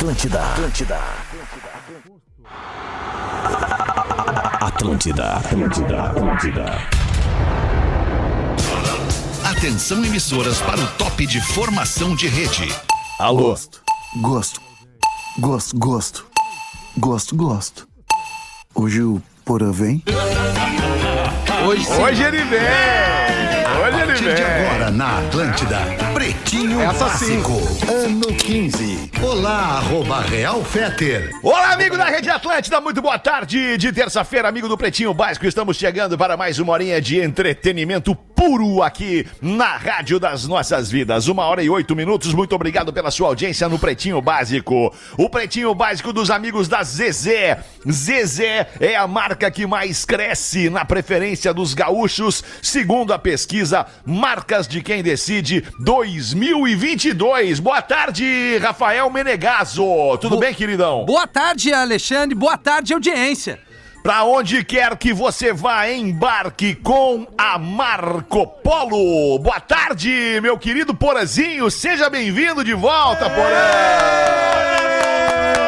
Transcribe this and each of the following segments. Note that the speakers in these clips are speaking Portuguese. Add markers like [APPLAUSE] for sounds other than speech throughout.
Atlântida, Atlântida. Atlântida, Atlântida, Atlântida. Atenção emissoras para o top de formação de rede. Alô, Gosto, gosto, gosto, gosto, gosto, gosto. Hoje o Porã vem? Hoje sim. Hoje ele vem! Hoje A ele partir de vem! agora na Atlântida, Pretinho Essa sim. Básico, ano 15. Olá, arroba Real Feter. Olá, amigo da Rede Atlântida, muito boa tarde de terça-feira, amigo do Pretinho Básico. Estamos chegando para mais uma horinha de entretenimento puro aqui na Rádio das Nossas Vidas. Uma hora e oito minutos. Muito obrigado pela sua audiência no Pretinho Básico. O Pretinho Básico dos amigos da Zezé. Zezé é a marca que mais cresce na preferência dos gaúchos, segundo a pesquisa Marcas de Quem Decide 2022. Boa tarde, Rafael Menegaso. Tudo Bo- bem, queridão? Boa tarde, Alexandre. Boa tarde, audiência. Pra onde quer que você vá, embarque com a Marco Polo. Boa tarde, meu querido Porazinho. Seja bem-vindo de volta, Porã.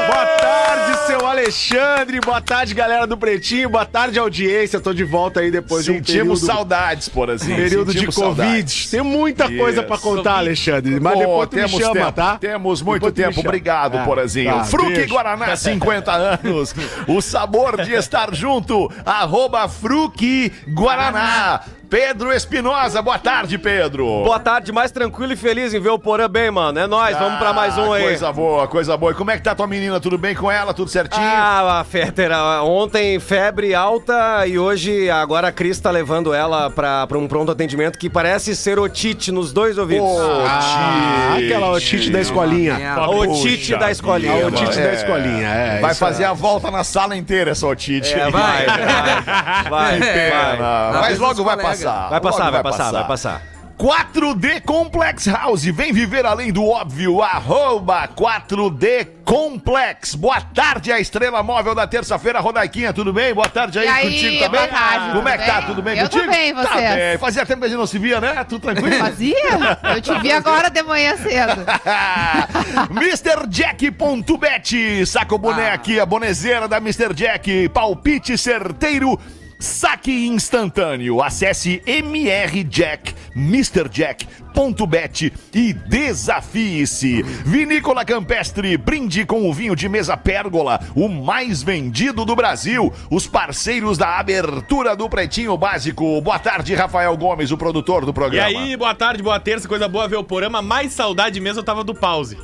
Boa tarde, seu Alexandre. Boa tarde, galera do Pretinho. Boa tarde, audiência. Tô de volta aí depois Sentimos de um período, saudades, Porazinho. período de Sentimos Covid. saudades. Tem muita coisa pra Isso. contar, Alexandre. Mas Pô, depois tu me temos chama, tempo, tá? Temos muito Depois me tempo. Obrigado, É, Porazinho. tá, Fruque beijo. Guaraná, 50 anos. O sabor de estar junto. Arroba Fruque Guaraná. Pedro Espinosa, boa tarde, Pedro. Boa tarde, mais tranquilo e feliz em ver o Porã bem, mano. É nóis, vamos pra mais um Ah, aí. Coisa boa, coisa boa. E como é que tá tua menina? Tudo bem com ela? Tudo certinho? Ah, Féter, ah, ontem febre alta e hoje agora a Cris tá levando ela pra, pra um pronto atendimento que parece ser otite nos dois ouvidos. Ah, aquela otite da escolinha. Otite da escolinha. A otite É. da escolinha, é. Vai isso fazer é. a volta na sala inteira essa otite. É, vai, [LAUGHS] vai, vai, Pena. vai. Mas logo vai colegas. Passar. Vai passar, vai passar, vai passar. 4D Complex House, vem viver além do óbvio, arroba 4D Complex. Boa tarde, a estrela móvel da terça-feira, Rodaiquinha, tudo bem? Boa tarde aí, E aí, contigo também? boa tarde, Como é tudo que tá? Tudo bem Eu contigo? bem, Tá vocês? bem. Fazia tempo que a gente não se via, né? Tudo tranquilo? Fazia? Eu te vi agora de manhã cedo. [LAUGHS] MrJack.bet, saca o boné Ah. aqui, a bonezeira da Mr. Jack, palpite certeiro, saque instantâneo. Acesse mrjack, MrJack.bet e desafie-se. Vinícola Campestre, brinde com o vinho de mesa Pérgola, o mais vendido do Brasil. Os parceiros da abertura do Pretinho Básico. Boa tarde, Rafael Gomes, o produtor do E programa. aí, boa tarde, boa terça, coisa boa ver o programa. Mais saudade mesmo eu tava do pause.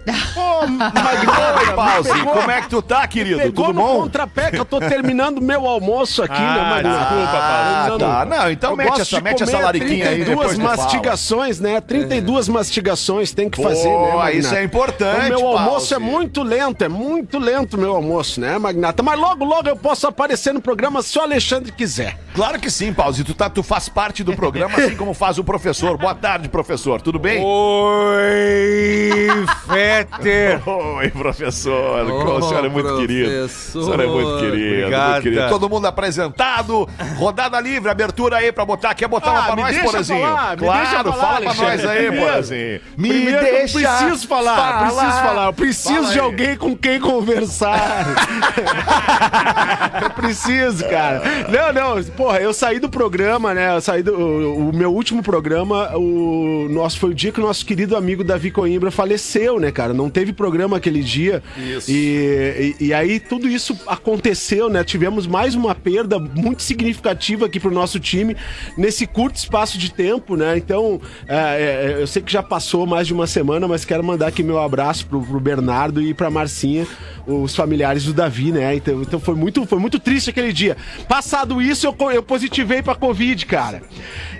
[LAUGHS] Oi, Pause, como é que tu tá, querido? Pegou Tudo no bom? contrapé que eu tô terminando meu almoço aqui, Ah, né, Magrão? desculpa, Ah, Paulo. tá. Não, então Eu mete gosto essa, de mete essa comer lariquinha aí 32 depois tu fala. mastigações, né? 32 mastigações tem que fazer, né, Magnata? isso é importante, O meu almoço Pause. é muito lento, é muito lento o meu almoço, né, Magnata? Mas logo, logo eu posso aparecer no programa se o Alexandre quiser. Claro que sim, Pause. Tu, tá, tu faz parte do programa, assim como faz o professor. Boa tarde, professor. Tudo bem? Oi, [LAUGHS] Féter. [LAUGHS] Oi, professor. Ô, o senhor é muito querido. O professor. senhor é muito querido, Obrigado. muito querido. Todo mundo apresentado. Rodada livre, abertura aí pra botar. Quer botar uma Ah, pra me nós, deixa Porazinho? falar, me claro, deixa falar, fala pra nós aí, Primeiro- Porazinho. Me Primeiro, deixa eu preciso falar, preciso falar. Eu preciso Fala de aí. alguém com quem conversar. [LAUGHS] eu preciso, cara. Não, não, porra, eu saí do programa, né? Eu saí do. O, o meu último programa, o nosso foi o dia que o nosso querido amigo Davi Coimbra faleceu, né, cara? Não teve programa aquele dia. Isso. E, e, e aí tudo isso aconteceu, né? Tivemos mais uma perda muito significativa aqui pro nosso time nesse curto espaço de tempo, né? Então, é, é, eu sei que já passou mais de uma semana, mas quero mandar aqui meu abraço pro, pro Bernardo e pra Marcinha, os familiares do Davi, né? Então, então foi, muito, foi muito triste aquele dia. Passado isso, eu, eu positivei pra Covid, cara.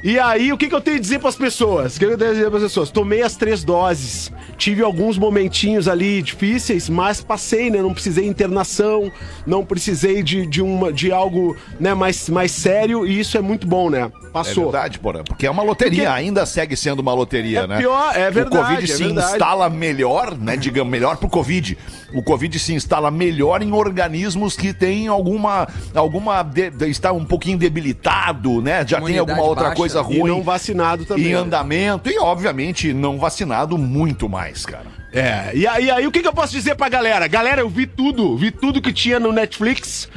E aí, o que, que eu tenho a dizer pras pessoas? O que, eu tenho a dizer pras pessoas? Tomei as três doses. Tive alguns momentinhos ali difíceis, mas passei, né? Não precisei de internação, não precisei de, de, uma, de algo né, mais, mais sério, e isso é muito bom, né? É Passou. verdade, Porã, porque é uma loteria, Porque- ainda segue sendo uma loteria, É né? pior, é verdade, O Covid é se verdade. instala melhor, né? Digamos, melhor pro Covid. O Covid se instala melhor em organismos que têm alguma. alguma de- de- está um pouquinho debilitado, né? Já tem alguma outra baixa. coisa E ruim. não vacinado também. Em né? andamento e, obviamente, não vacinado muito mais, cara. É, e aí, aí o que, que eu posso dizer pra galera? Galera, eu vi tudo, vi tudo que tinha no Netflix.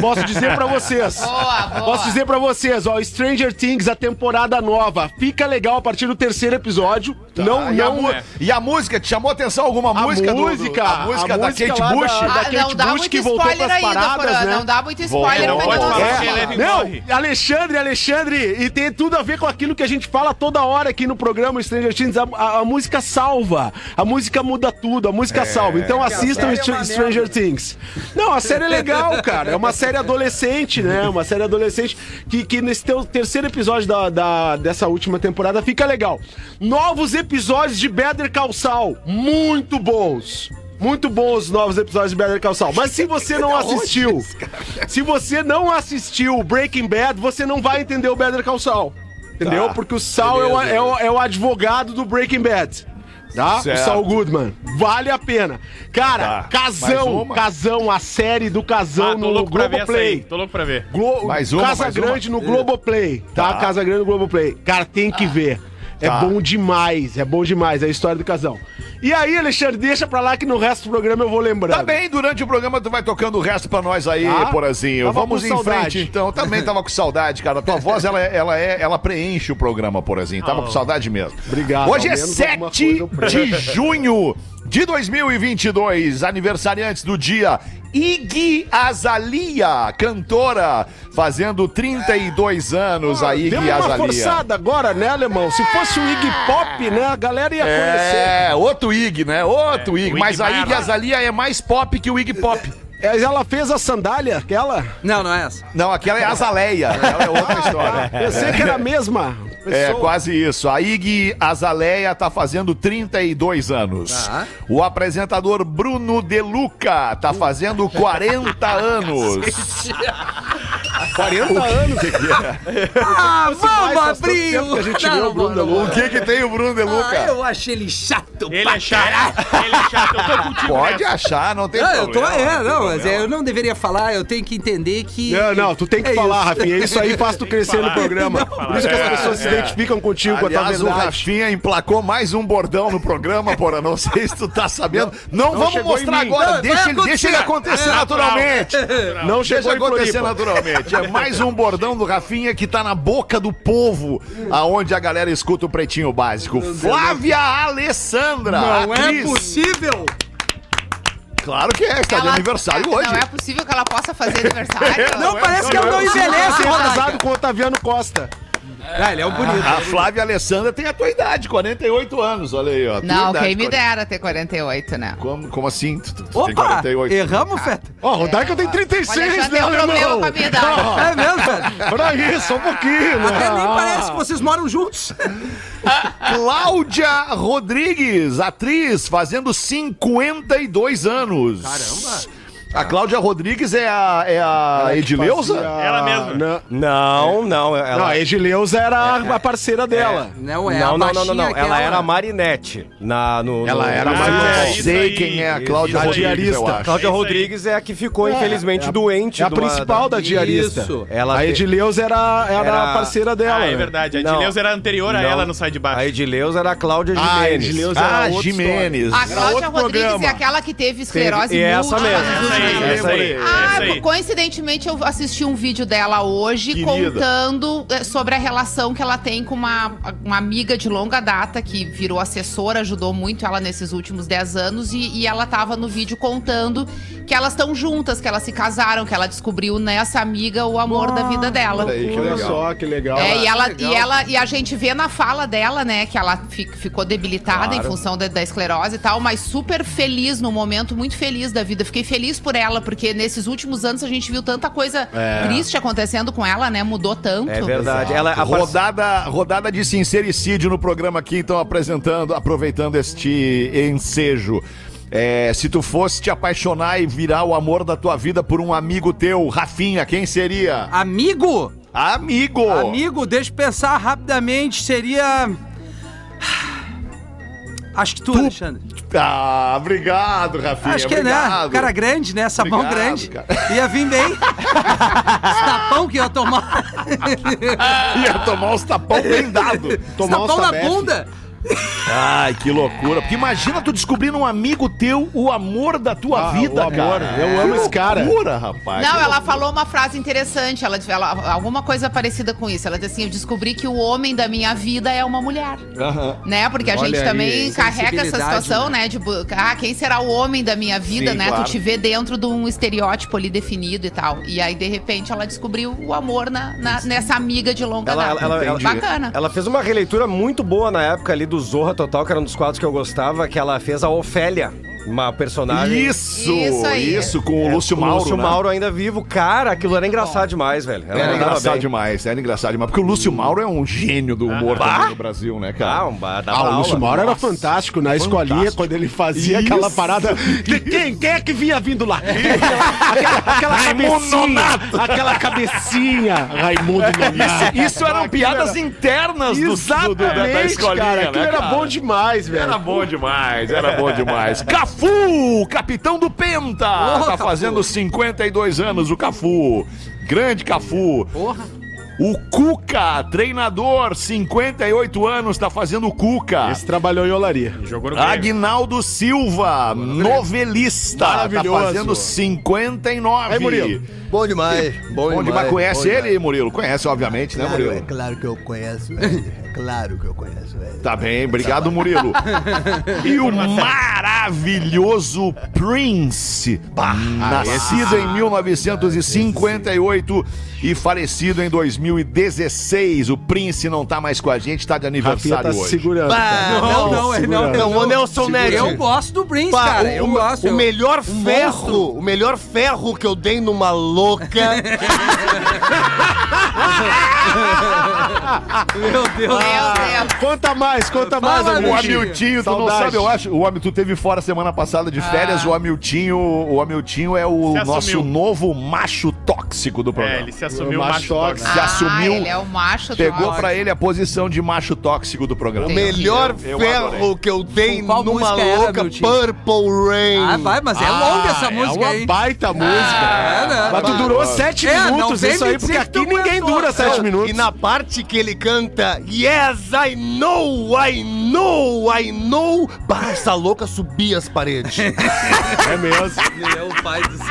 Posso dizer pra vocês. [LAUGHS] Boa, boa. Posso dizer pra vocês, ó, Stranger Things, a temporada nova, fica legal a partir do terceiro episódio. não, Ah, e, a não. mu- e a música, te chamou atenção alguma A música? do- do- música, a música a da música Kate Bush? da- Ah, Kate não dá Bush muito que voltou spoiler pras ainda, paradas, né? Não dá muito spoiler, Não mas pode não ele é É, não, Alexandre, Alexandre, e tem tudo a ver com aquilo que a gente fala toda hora aqui no programa Stranger Things. A, a- a música salva, a música muda tudo, a música salva. Então assistam Str- Stranger Things. Não, a série é legal, cara. É uma série adolescente, né? Uma série adolescente que, que nesse teu terceiro episódio da, da- dessa última temporada fica legal. Novos episódios de Better Call Saul, muito bons. Muito bons os novos episódios de Better Call Saul. Mas se você não [LAUGHS] assistiu, se você não assistiu Breaking Bad, você não vai entender o Better Call Saul. Entendeu? Tá. Porque o Saul é o, é, o, é o advogado do Breaking Bad. Tá? Certo. O Saul Goodman. Vale a pena. Cara, Tá. Casão? Casão, a série do Casão Ah, no. Globoplay. Tô louco pra ver. Glo Mais uma, Casa mais Grande uma? no Globoplay, tá? Tá. Casa Grande no Globoplay. Cara, tem que ver. É Tá. bom demais, é bom demais, é a história do casão. E aí, Alexandre, deixa pra lá que no resto do programa eu vou lembrando. Tá bem, durante o programa tu vai tocando o resto pra nós aí, Tá. Porazinho. Vamos em saudade. frente então. Também tava com saudade, cara. A tua voz, ela, é- ela, é, ela preenche o programa, Porazinho. Tava com saudade mesmo. Obrigado, Hoje é ao menos alguma 7 coisa eu preencho. de junho de 2022. Aniversariantes do dia. Iggy Azalea, cantora, fazendo 32 anos a Iggy Deu uma Azalea. forçada agora, né, alemão? Se fosse o Iggy Pop, né, a galera ia conhecer. É, outro Iggy, né? Outro Iggy. o Mas Iggy a Iggy. Azalea é mais pop que o Iggy Pop. É, Ela fez a sandália, aquela? Não, não é essa. Não, aquela é Azaleia. Ela é outra história. Pensei que era a mesma. É, quase isso. A Iggy Azaleia tá fazendo 32 anos. Tá. O apresentador Bruno De Luca tá fazendo 40 [LAUGHS] anos. 40 anos. Ah, faz vamos tanto abrir que a gente vê o Bruno não. O que que tem o Bruno De Ah, Luca? eu achei ele chato Ele pra é chato. Ele é chato. Eu tô contigo. Pode nessa. achar, não tem Não, eu tô, problema. é, tem não, mas problema. eu não deveria falar, eu tenho que entender que. Não, não, tu tem que É falar, isso. Rafinha. Isso aí faz tu crescer no programa. Não, Por isso que as é, pessoas se é. identificam contigo com a tua o. Rafinha emplacou mais um bordão no programa, porra. Não sei se tu tá sabendo. Não, vamos mostrar agora. Não, deixa, ele, deixa ele acontecer É natural. naturalmente. Não chegou em acontecer naturalmente. É mais um bordão do Rafinha que tá na boca do povo, aonde a galera escuta o Pretinho Básico. Flávia Alessandra. Não é atriz. possível! Claro que é, está de Ela- aniversário Não hoje. é possível que ela possa fazer aniversário. [LAUGHS] Não, parece que ela não envelhece, Ser Rodaica. casado com o Otaviano Costa. Ah, ele é um bonito. A Flávia Alessandra tem a tua idade, 48 anos, olha aí, ó. Não, idade, quem me 40. dera ter 48, né? Como, como assim? Tu, tu, tu tem Opa! 48. Erramos, Feta? Ó, tem O 36, Alexandre né, tem um problema alemão? com a minha idade. É mesmo, Feta? Pra isso, só um pouquinho. né? Até nem Ah. parece que vocês moram juntos. Cláudia Rodrigues, atriz, fazendo 52 anos. Caramba. A Cláudia Rodrigues é a, é a Edileuza? Fazia- Ela mesma. Não, Não, não. Ela... não a Edileuza era a parceira dela. Não é não, a não, não, não, não. Ela aquela- era a Marinette. Na, no, Ela no- era a Marinette. Ah, Não isso sei aí. quem é a Cláudia Isso. Rodrigues, eu diarista. acho. Cláudia É. Rodrigues é a que ficou, infelizmente, é a- doente. É a uma- principal da diarista. Isso. Ela a Edileuza era, era, Era- a parceira dela. Ah, é verdade. A Não. Edileuza era anterior a Não. ela no Sai de Baixo. A Edileuza era a Cláudia Ah, a Jimenez. Edileuza Ah, era outra Jimenez. A Era Cláudia Rodrigues é aquela que teve esclerose Teve- essa múltipla mesmo. Aí, essa aí. Ah, essa aí. coincidentemente eu assisti um vídeo dela hoje Querida. contando eh, sobre a relação que ela tem com uma, uma amiga de longa data que virou assessora, ajudou muito ela nesses últimos 10 anos e, e ela tava no vídeo contando que elas estão juntas, que elas se casaram, que ela descobriu nessa amiga o amor da vida dela. Olha aí, que Olha legal. só, que legal. É, e ela, legal. e ela e a gente vê na fala dela, né, que ela fi- ficou debilitada em função da, da esclerose e tal, mas super feliz no momento, muito feliz da vida. Fiquei feliz por ela, porque nesses últimos anos a gente viu tanta coisa triste acontecendo com ela, né? Mudou tanto. É verdade. Ela, a Rodada, rodada de sincericídio no programa aqui, então apresentando, aproveitando este ensejo. É, se tu fosse te apaixonar e virar o amor da tua vida por um amigo teu, Rafinha, quem seria? Amigo? Amigo! Amigo, deixa eu pensar rapidamente, seria. Acho que tu, Alexandre. Ah, obrigado, Rafinha. Acho que é, né? obrigado. Cara grande, né? Sabão Obrigado, grande. cara. [LAUGHS] Ia vir bem. Esse tapão que ia tomar. [LAUGHS] Ia tomar uns tapão bem dado. Tomar uns tapão na bunda. Ai, que loucura. Porque imagina tu descobrindo um amigo teu, o amor da tua Ah, vida, cara. Eu amo Que esse cara. loucura, rapaz. Não, Que ela falou uma frase interessante, ela, ela alguma coisa parecida com isso. Ela disse assim: "Eu descobri que o homem da minha vida é uma mulher". Né? Porque a Olha gente aí, também carrega essa situação, né, de bu- ah, quem será o homem da minha vida, Sim, né? claro. Tu te vê dentro de um estereótipo ali definido e tal. E aí de repente ela descobriu o amor na, na- nessa amiga de longa Ela, data. ela- ela- Bacana. ela fez uma releitura muito boa na época ali do Zorra Total, que era um dos quadros que eu gostava, que ela fez a Ofélia, uma personagem. Isso, Isso aí. isso, com o Lúcio com Mauro. O Lúcio né? Mauro ainda vivo. Cara, aquilo era engraçado demais, velho. Ela Era engraçado bem. demais, era engraçado demais. Porque o Lúcio Mauro é um gênio do humor também no Brasil, né, Ah, cara? um ba- dava Ah, o Lúcio aula. Mauro era Nossa. fantástico na escolinha, Fantástico. quando ele fazia Isso. aquela parada. De quem, quem é que vinha vindo lá? aquela aquela Raimundo cabecinha. Nonato. Aquela cabecinha. Raimundo Nonato. Isso eram Aquilo piadas era- internas do, do, do- da, escolinha, cara. Aquilo né, era cara? bom demais, velho. Era bom demais, era bom demais. [LAUGHS] Cafu, capitão do Penta, tá Cafu. fazendo 52 anos o Cafu. Grande Cafu. Porra. O Cuca, treinador, 58 anos, tá fazendo o Cuca. Esse trabalhou em olaria. Jogou no Grêmio. Agnaldo Silva, novelista, tá Maravilhoso. fazendo 59. Aí, Murilo. Bom demais. Bom, Bom demais. Conhece bom ele, demais. Murilo? Conhece, obviamente, né, Claro, é Murilo? claro que eu conheço, velho. É claro que eu conheço, velho. Tá bem, obrigado, Murilo. [LAUGHS] E o maravilhoso Prince, nascido em 1958 e falecido em 2016. O Prince não tá mais com a gente, tá de aniversário tá hoje. segurando. Bah, cara. Não, não, ele não. Não, o Nelson Ned. Eu gosto do Prince, Pá, cara. o, Eu o- gosto. o eu- melhor ferro, o melhor ferro que eu dei numa louca. [LAUGHS] Meu Deus. Meu Deus. Conta mais, conta mais, Fala, O Amiltinho. Amiltinho, tu não sabe, eu acho. O Amil, tu teve fora semana passada de férias. O Amiltinho, o Amiltinho é o Se nosso assumiu. novo macho tóxico do É, programa. ele se assumiu O macho macho tóxico. Se assumiu, Ah, ele é o macho Pegou tóxico. pra ele a posição de macho tóxico do programa. O melhor Eu- eu ferro adorei. que eu dei numa louca? Purple Rain. Ah, vai, mas é longa essa é música uma aí. baita música. é, né? Mas tu durou sete É, minutos, isso aí, porque que aqui ninguém dura sete minutos. E na parte que ele canta Yes, I know, I know, I know Bah, essa louca subia as paredes [LAUGHS] É mesmo. Meu pai do céu.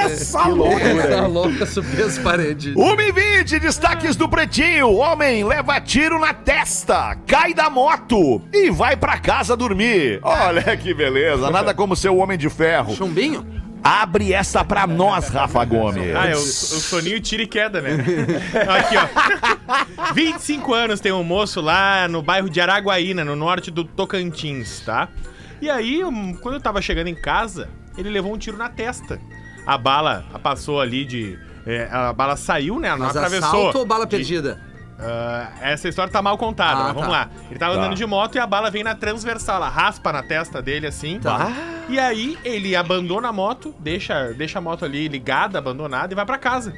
Essa loucura. Essa louca subiu as paredes. 1h20, destaques do Pretinho. Homem leva tiro na testa, cai da moto e vai pra casa dormir. Olha que beleza, nada como ser o Homem de Ferro. Chumbinho? Abre essa pra nós, Rafa Gomes. Ah, é o, o soninho tira e queda, né? [LAUGHS] Aqui, ó. 25 anos tem um moço lá no bairro de Araguaína, no norte do Tocantins, tá? E aí, quando eu tava chegando em casa, ele levou um tiro na testa. A bala passou ali de. é, a bala saiu, né? Não Mas atravessou. assalto ou bala De- Ah, essa história tá mal contada, Ah, mas vamos tá. lá. Ele tava andando de moto e a bala vem na transversal, ela raspa na testa dele assim. Tá. E aí ele abandona a moto, deixa, deixa a moto ali ligada, abandonada e vai pra casa.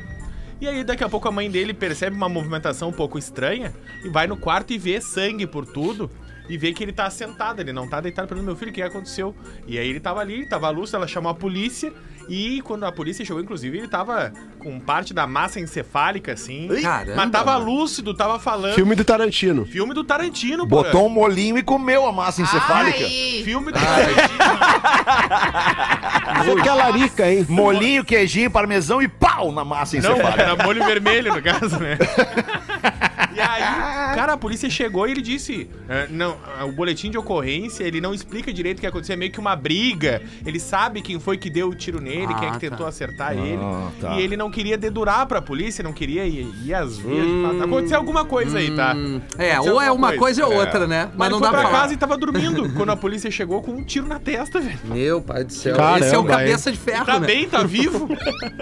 E aí daqui a pouco a mãe dele percebe uma movimentação um pouco estranha e vai no quarto e vê sangue por tudo. E vê que ele tá sentado, ele não tá deitado pelo meu filho, o que aconteceu? E aí ele tava ali, tava lúcido, ela chamou a polícia. E quando a polícia chegou, inclusive, ele tava com parte da massa encefálica, assim. Caramba, Mas tava lúcido, tava falando. Filme do Tarantino. Filme do Tarantino, pô. Botou um molinho e comeu a massa encefálica. Ai, Filme do Tarantino. [LAUGHS] Você que é larica, hein? Molinho, queijinho, parmesão e pau na massa Não, encefálica. era molho vermelho, no caso, né? [LAUGHS] E aí, cara, a polícia chegou e ele disse: é, Não, é, o boletim de ocorrência, ele não explica direito o que aconteceu, é meio que uma briga. Ele sabe quem foi que deu o tiro nele, quem é Ah, que tentou tá. acertar ele. tá. E ele não queria dedurar pra polícia, não queria ir, ir às vias de fato. Aconteceu alguma coisa aí, tá? É, Aconteceu ou é uma coisa ou É. outra, né? Mas, Mas não ele dá foi pra pra falar. casa e tava dormindo [LAUGHS] quando a polícia chegou com um tiro na testa, velho. Meu pai do céu. Caramba, Esse é o hein? cabeça de ferro, Tá né? bem, tá vivo.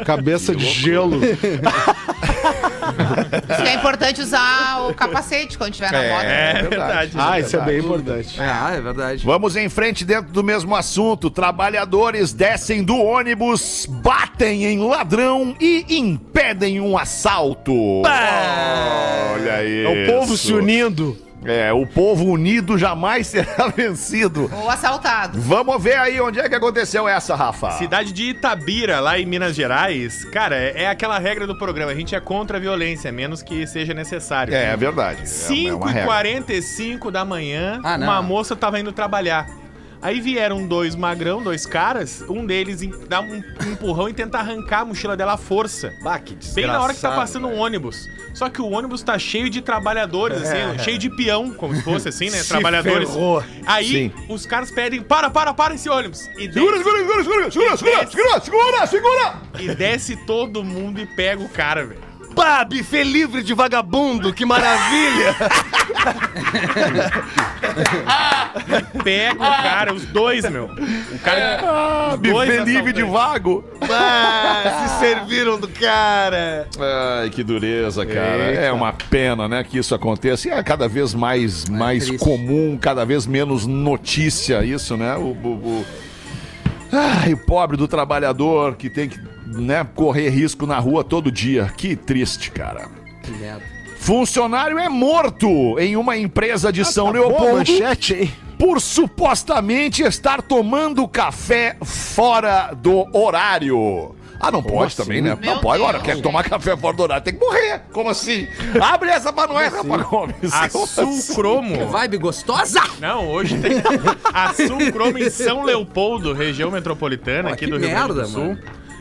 Cabeça de gelo. Isso que é importante usar o capacete quando tiver na moto. É verdade. Ah, isso é bem importante. Ah, é verdade. Vamos em frente dentro do mesmo assunto. Trabalhadores descem do ônibus, batem em ladrão e impedem um assalto. Olha aí. É o povo se unindo. É, o povo unido jamais [LAUGHS] será vencido. Ou assaltado. Vamos ver aí onde é que aconteceu essa, Rafa. Cidade de Itabira, lá em Minas Gerais. Cara, é, é aquela regra do programa. A gente é contra a violência, menos que seja necessário. É, é verdade. É uma regra. 5h45 da manhã, Ah, uma moça tava indo trabalhar. Aí vieram dois magrão, dois caras, um deles dá um empurrão e tenta arrancar a mochila dela à força. Bah, que Bem na hora que tá passando um ônibus. Só que o ônibus tá cheio de trabalhadores, assim, [LAUGHS] cheio de peão, como se fosse assim, né? [LAUGHS] Trabalhadores. ferrou. Aí Sim. os caras pedem: para, para, para esse ônibus. E Segura, desce, segura, segura, segura, segura, segura, segura, segura, segura. e desce todo mundo e pega o cara, velho. Pá, buffet livre de vagabundo, que maravilha! [LAUGHS] Pega o cara, os dois, meu. O cara. Ah, os dois buffet livre de vago. Pá, se [LAUGHS] serviram do cara! Ai, que dureza, cara. É uma pena, né, que isso aconteça. E é cada vez mais, mais triste. comum, cada vez menos notícia isso, né? O, o, o... Ai, o pobre do trabalhador que tem que né, correr risco na rua todo dia. Que triste, cara. Que merda. Funcionário é morto em uma empresa de São Boa Leopoldo manchete, hein? por supostamente estar tomando café fora do horário. Ah, não pode também, né? Meu não pode. Agora, quer tomar café fora do horário, tem que morrer. Como assim? Abre essa pra nós, Rafa Gomes. A Como assim? Vibe gostosa! Não, hoje tem a Sulcromo em São Leopoldo, região metropolitana Pô, aqui que do Rio Grande do Sul. mano.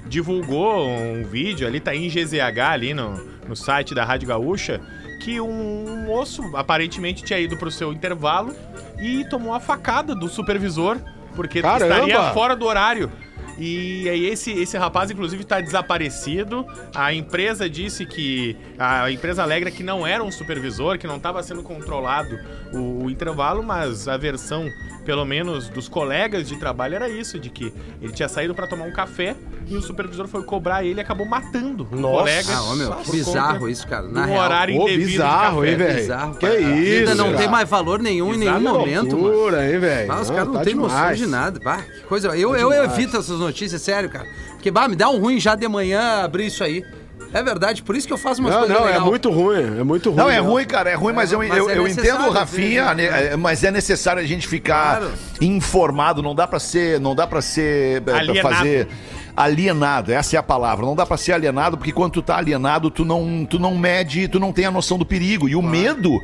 Divulgou um vídeo ali, tá em GZH ali no, no site da Rádio Gaúcha, que um moço aparentemente tinha ido pro seu intervalo e tomou a facada do supervisor, porque Caramba! estaria fora do horário. E aí esse, esse rapaz, inclusive, está desaparecido. A empresa disse que. A empresa alegra que não era um supervisor, que não estava sendo controlado o, o intervalo, mas a versão, pelo menos, dos colegas de trabalho era isso, de que ele tinha saído para tomar um café e o supervisor foi cobrar ele e acabou matando o Nossa. colega. Ah, meu, bizarro isso, cara. Na real. horário Ô, indevido bizarro, de hein, velho? Bizarro, Que vida isso, não cara. tem mais valor nenhum em nenhum momento, mano. Loucura, hein, velho? Ah, os Não, caras não tá têm noção de nada. Bah, que coisa. Eu, eu evito essas notícias, sério, cara. Porque, bah, me dá um ruim já de manhã abrir isso aí. É verdade, por isso que eu faço umas Não, coisas não, é legais. muito ruim, é muito ruim. Não, é ruim, cara, é ruim, mas eu, Mas eu, é eu entendo o Rafinha, vezes, né, é, mas é necessário a gente ficar Claro. informado, não dá pra ser, não dá para ser, é, pra Alienado. fazer alienado, essa é a palavra. Não dá pra ser alienado, porque quando tu tá alienado, tu não, tu não mede, tu não tem a noção do perigo. E o medo,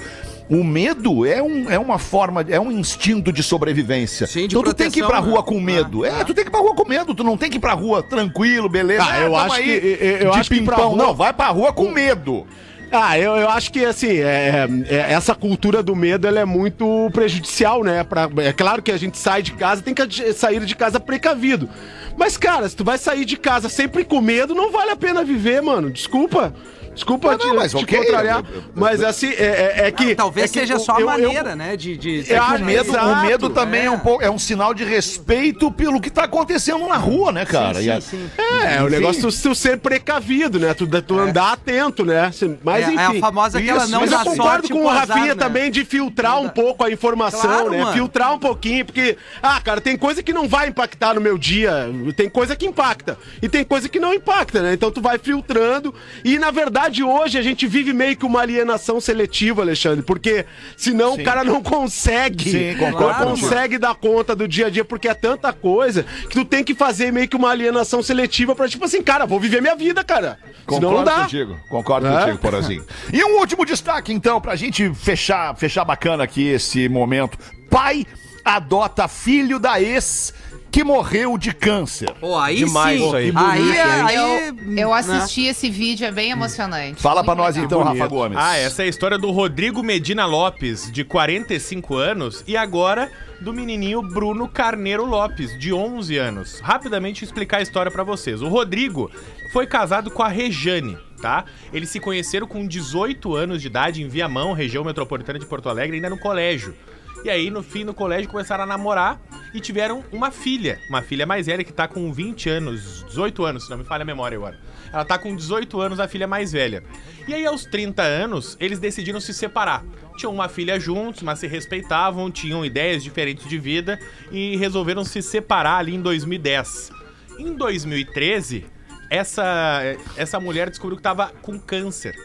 o medo é, um, é uma forma, é um instinto de sobrevivência. Sim, de então tu tem que ir pra proteção, rua né? com medo. Ah, é, ah. tu tem que ir pra rua com medo, tu não tem que ir pra rua tranquilo, beleza. Ah, eu tamo acho que- eu- eu de acho que pra pimpão. rua- Não, vai pra rua com medo. Ah, eu, eu acho que assim, é, é- essa cultura do medo ela é muito prejudicial, né? Pra, é claro que a gente sai de casa, tem que sair de casa precavido. Mas, cara, se tu vai sair de casa sempre com medo, não vale a pena viver, mano. Desculpa. Desculpa Não, te, não, mas te ok, contrariar. eu- eu- mas assim, é, é- é que. Ah, talvez é que seja eu- só a eu- eu- maneira, né? De. de É É que o medo, o medo também é. é. um pouco, é um sinal de respeito pelo que tá acontecendo na rua, né, cara? Sim, sim, sim. É, o Enfim. negócio de tu ser precavido, né? Tu, tu andar atento, né? Mas É, é enfim. a famosa aquela não mas dá eu concordo com o Rafinha né? também de filtrar Não um pouco a informação, Claro, né? mano. Filtrar um pouquinho, porque, ah, cara, tem coisa que não vai impactar no meu dia, tem coisa que impacta, e tem coisa que não impacta, né? Então tu vai filtrando, e na verdade hoje a gente vive meio que uma alienação seletiva, Alexandre, porque senão o cara não consegue, Sim, concordo não consegue dar conta do dia a dia, porque é tanta coisa que tu tem que fazer meio que uma alienação seletiva pra, tipo assim, cara, vou viver minha vida, cara. Senão não Concordo dá. contigo, concordo É? contigo, Porazinho. E um último destaque, então, pra gente fechar, fechar bacana aqui esse momento. Pai adota filho da ex que morreu de câncer. Pô, aí Demais sim. isso aí. Aí, aí, Eu, eu né? assisti esse vídeo, é bem emocionante. Fala pra Muito nós legal. então, bonito. Rafa Gomes. Ah, essa é a história do Rodrigo Medina Lopes, de 45 anos, e agora do menininho Bruno Carneiro Lopes, de 11 anos. Rapidamente explicar a história pra vocês. O Rodrigo foi casado com a Rejane, tá? Eles se conheceram com 18 anos de idade em Viamão, região metropolitana de Porto Alegre, ainda no colégio. E aí, no fim do colégio, começaram a namorar e tiveram uma filha. Uma filha mais velha que tá com 20 anos, 18 anos, se não me falha a memória agora. Ela tá com 18 anos, a filha mais velha. E aí, aos 30 anos, eles decidiram se separar. Tinham uma filha juntos, mas se respeitavam, tinham ideias diferentes de vida e resolveram se separar ali em 2010. Em 2013, essa, essa mulher descobriu que tava com câncer.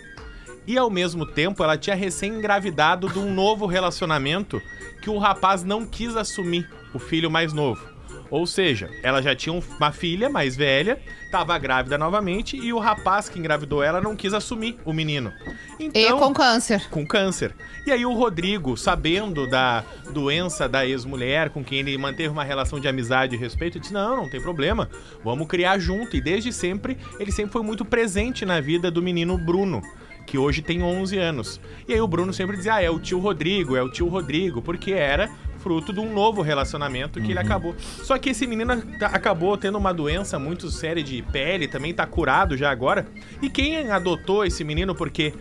E ao mesmo tempo, ela tinha recém-engravidado de um novo relacionamento que o rapaz não quis assumir, o filho mais novo. Ou seja, ela já tinha um- uma filha mais velha, estava grávida novamente e o rapaz que engravidou ela não quis assumir o menino. E com câncer. com câncer. E aí o Rodrigo, sabendo da doença da ex-mulher, com quem ele manteve uma relação de amizade e respeito, disse: "Não, não tem problema. Vamos criar junto". E desde sempre, ele sempre foi muito presente na vida do menino Bruno, que hoje tem 11 anos. E aí o Bruno sempre dizia: "Ah, é o tio Rodrigo, é o tio Rodrigo", porque era fruto de um novo relacionamento que ele acabou. Só que esse menino a- acabou tendo uma doença muito séria de pele, também tá curado já agora. E quem adotou esse menino porque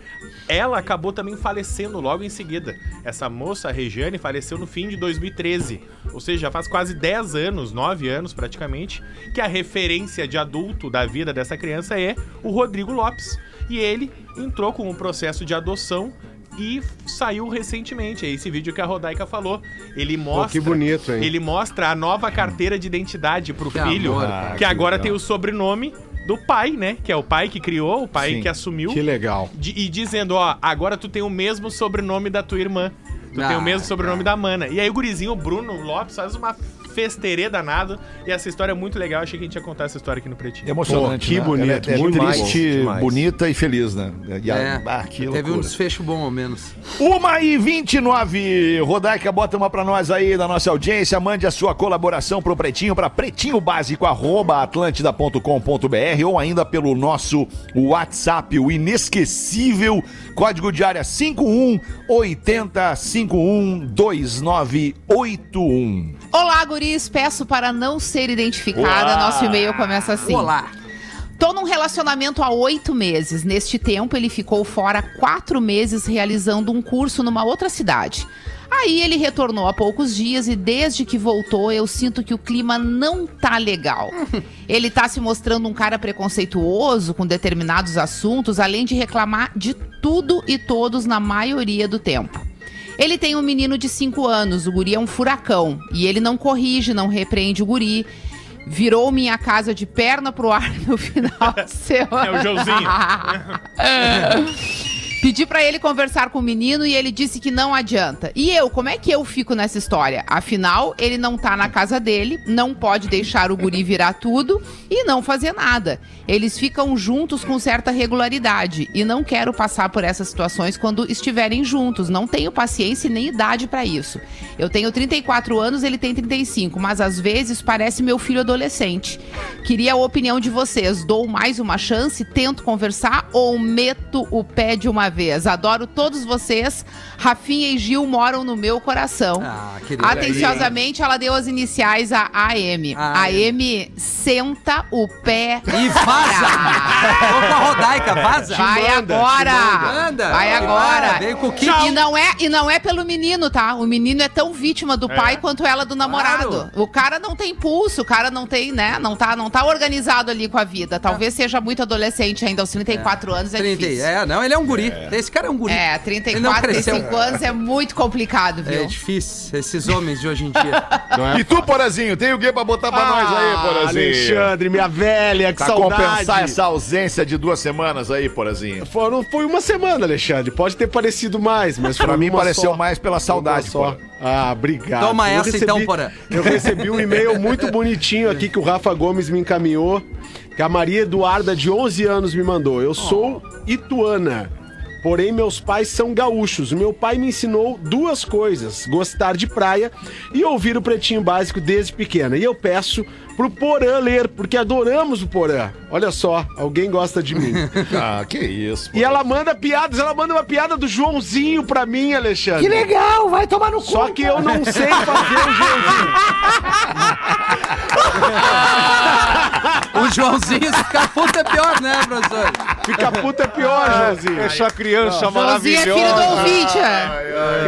ela acabou também falecendo logo em seguida. Essa moça, a Regiane, faleceu no fim de 2013. Ou seja, já faz quase 10 anos, 9 anos praticamente, que a referência de adulto da vida dessa criança é o Rodrigo Lopes. E ele entrou com um processo de adoção e saiu recentemente. É esse vídeo que a Rodaica falou. Ele mostra. que bonito, hein? Ele mostra a nova carteira de identidade pro Que filho, amor, cara. que que agora legal. tem o sobrenome do pai, né? Que é o pai que criou, o pai Sim. que assumiu. Que legal. De- e dizendo, ó, agora tu tem o mesmo sobrenome da tua irmã. Tu tem Ah, o mesmo sobrenome da mana. E aí o gurizinho, o Bruno Lopes, faz uma festerê danado. E essa história é muito legal. Achei que a gente ia contar essa história aqui no Pretinho. Emocionante, Pô, que né? bonito, Ela é, é muito triste, demais. bonita e feliz, né? E a- É, ah, que teve loucura. um desfecho bom ao menos. Uma e 29. Rodaica, bota uma pra nós aí da nossa audiência. Mande a sua colaboração pro Pretinho para pretinhobásico@atlantida.com.br ou ainda pelo nosso WhatsApp, o inesquecível código de área 51 80 51 2981. Olá, guris. Peço para não ser identificada. Olá. Nosso e-mail começa assim. Olá. Tô num relacionamento há oito meses. Neste tempo, ele ficou fora quatro meses realizando um curso numa outra cidade. Aí ele retornou há poucos dias e desde que voltou eu sinto que o clima não tá legal. [LAUGHS] Ele tá se mostrando um cara preconceituoso com determinados assuntos, além de reclamar de tudo e todos na maioria do tempo. Ele tem um menino de 5 anos, o guri é um furacão. E ele não corrige, não repreende o guri. Virou minha casa de perna pro ar no final de [LAUGHS] semana. É o Joãozinho. [LAUGHS] [LAUGHS] Pedi pra ele conversar com o menino e ele disse que não adianta. E eu, como é que eu fico nessa história? Afinal, ele não tá na casa dele, não pode deixar o guri virar tudo e não fazer nada. Eles ficam juntos com certa regularidade e não quero passar por essas situações quando estiverem juntos. Não tenho paciência nem idade pra isso. Eu tenho 34 anos, ele tem 35, mas às vezes parece meu filho adolescente. Queria a opinião de vocês. Dou mais uma chance, tento conversar ou meto o pé de uma vez? Adoro todos vocês. Rafinha e Gil moram no meu coração. Ah, querida. Atenciosamente, ela deu as iniciais a AM. Ah, AM senta o pé. E vaza! Vou com a Rodaica, vaza! Vai manda, agora! manda. Vai Ah, agora! veio com o kit. E não, é, e não é pelo menino, tá? O menino é tão vítima do pai quanto ela do namorado. Claro. O cara não tem pulso, o cara não tem, né? Não tá, não tá organizado ali com a vida. Talvez seja muito adolescente ainda, aos 34 anos é 30, difícil. é, não, ele é um guri. Esse cara é um guri. É, Ele não 34, cresceu. 35 anos é muito complicado, viu? É difícil, esses homens de hoje em dia. [LAUGHS] E tu, Porazinho, tem o que pra botar pra nós aí, Porazinho? Alexandre, minha velha, que Pra saudade. compensar essa ausência de duas semanas aí, Porazinho. Foram, foi uma semana, Alexandre. Pode ter parecido mais, mas Pra mim pareceu só. mais pela saudade, só. Ah, obrigado. Toma Eu essa então, Porã. Eu recebi um e-mail muito [LAUGHS] bonitinho aqui que o Rafa Gomes me encaminhou, que a Maria Eduarda, de 11 anos, me mandou. Eu sou ituana. Porém, meus pais são gaúchos. Meu pai me ensinou duas coisas: gostar de praia e ouvir o pretinho básico desde pequena. E eu peço pro Porã ler, porque adoramos o Porã. Olha só, alguém gosta de mim. [LAUGHS] Ah, que isso. E ela manda piadas, ela manda uma piada do Joãozinho pra mim, Alexandre. Que legal, vai tomar no cu. Só que eu não sei fazer o Joãozinho. [LAUGHS] O Joãozinho, se ficar puto é pior, né, professor? Fica puta é pior, Joãozinho. Essa criança Joãozinho é filho do ouvinte.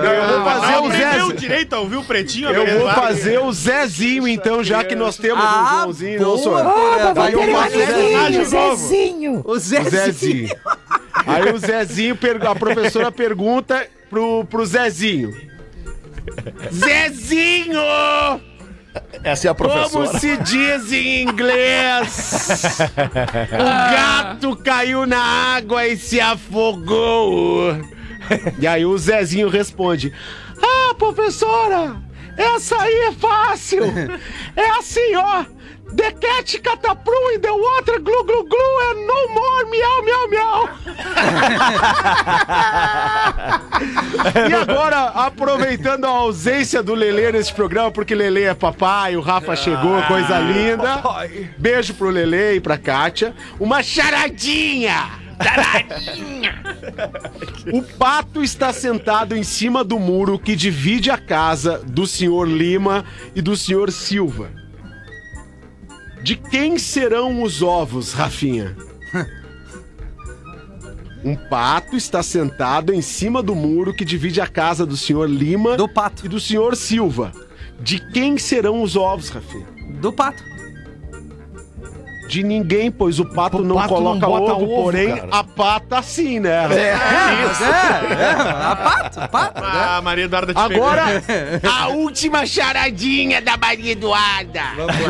Eu vou fazer o Zé. direito a ouvir o Pretinho? Eu vou fazer o Zezinho, então, já que nós temos Ah, o Joãozinho, não sou eu. Tomar o Zezinho. amiguinho, Zezinho. O Zezinho. Zezinho. Aí o Zezinho, a professora pergunta pro, pro Zezinho. Zezinho! Essa é a Como professora. se diz em inglês? o gato caiu na água e se afogou. E aí o Zezinho responde: Ah, professora, essa aí é fácil. É assim, ó. The cat cataprum and the water glu glu glu and no more miau miau miau. [LAUGHS] E agora, aproveitando a ausência do Lelê nesse programa, porque Lelê é papai, o Rafa chegou, coisa linda. Beijo pro Lelê e pra Kátia. Uma charadinha! O pato está sentado em cima do muro que divide a casa do senhor Lima e do senhor Silva. De quem serão os ovos, Rafinha? Um pato está sentado em cima do muro que divide a casa do senhor Lima Do pato. e do senhor Silva. De quem serão os ovos, Rafinha? Do pato. De ninguém, pois o pato O não pato coloca não ovo, ovo, porém cara. a pata sim, né? É, é, a pato, pato, né? Ah, Maria Eduarda te Agora, [LAUGHS] a última charadinha da Maria Eduarda.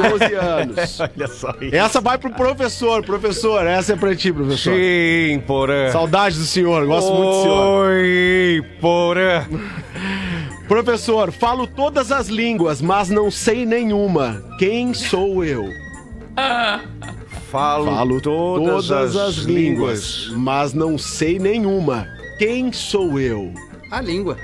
12 anos. [LAUGHS] Olha só isso. Essa vai pro professor. Professor, essa é pra ti, professor. Sim, porã. Saudade do senhor, gosto muito do senhor. Oi, porã. [LAUGHS] Professor, falo todas as línguas, mas não sei nenhuma. Quem sou eu? Falo, Falo todas, as, línguas. mas não sei nenhuma. Quem sou eu? A língua.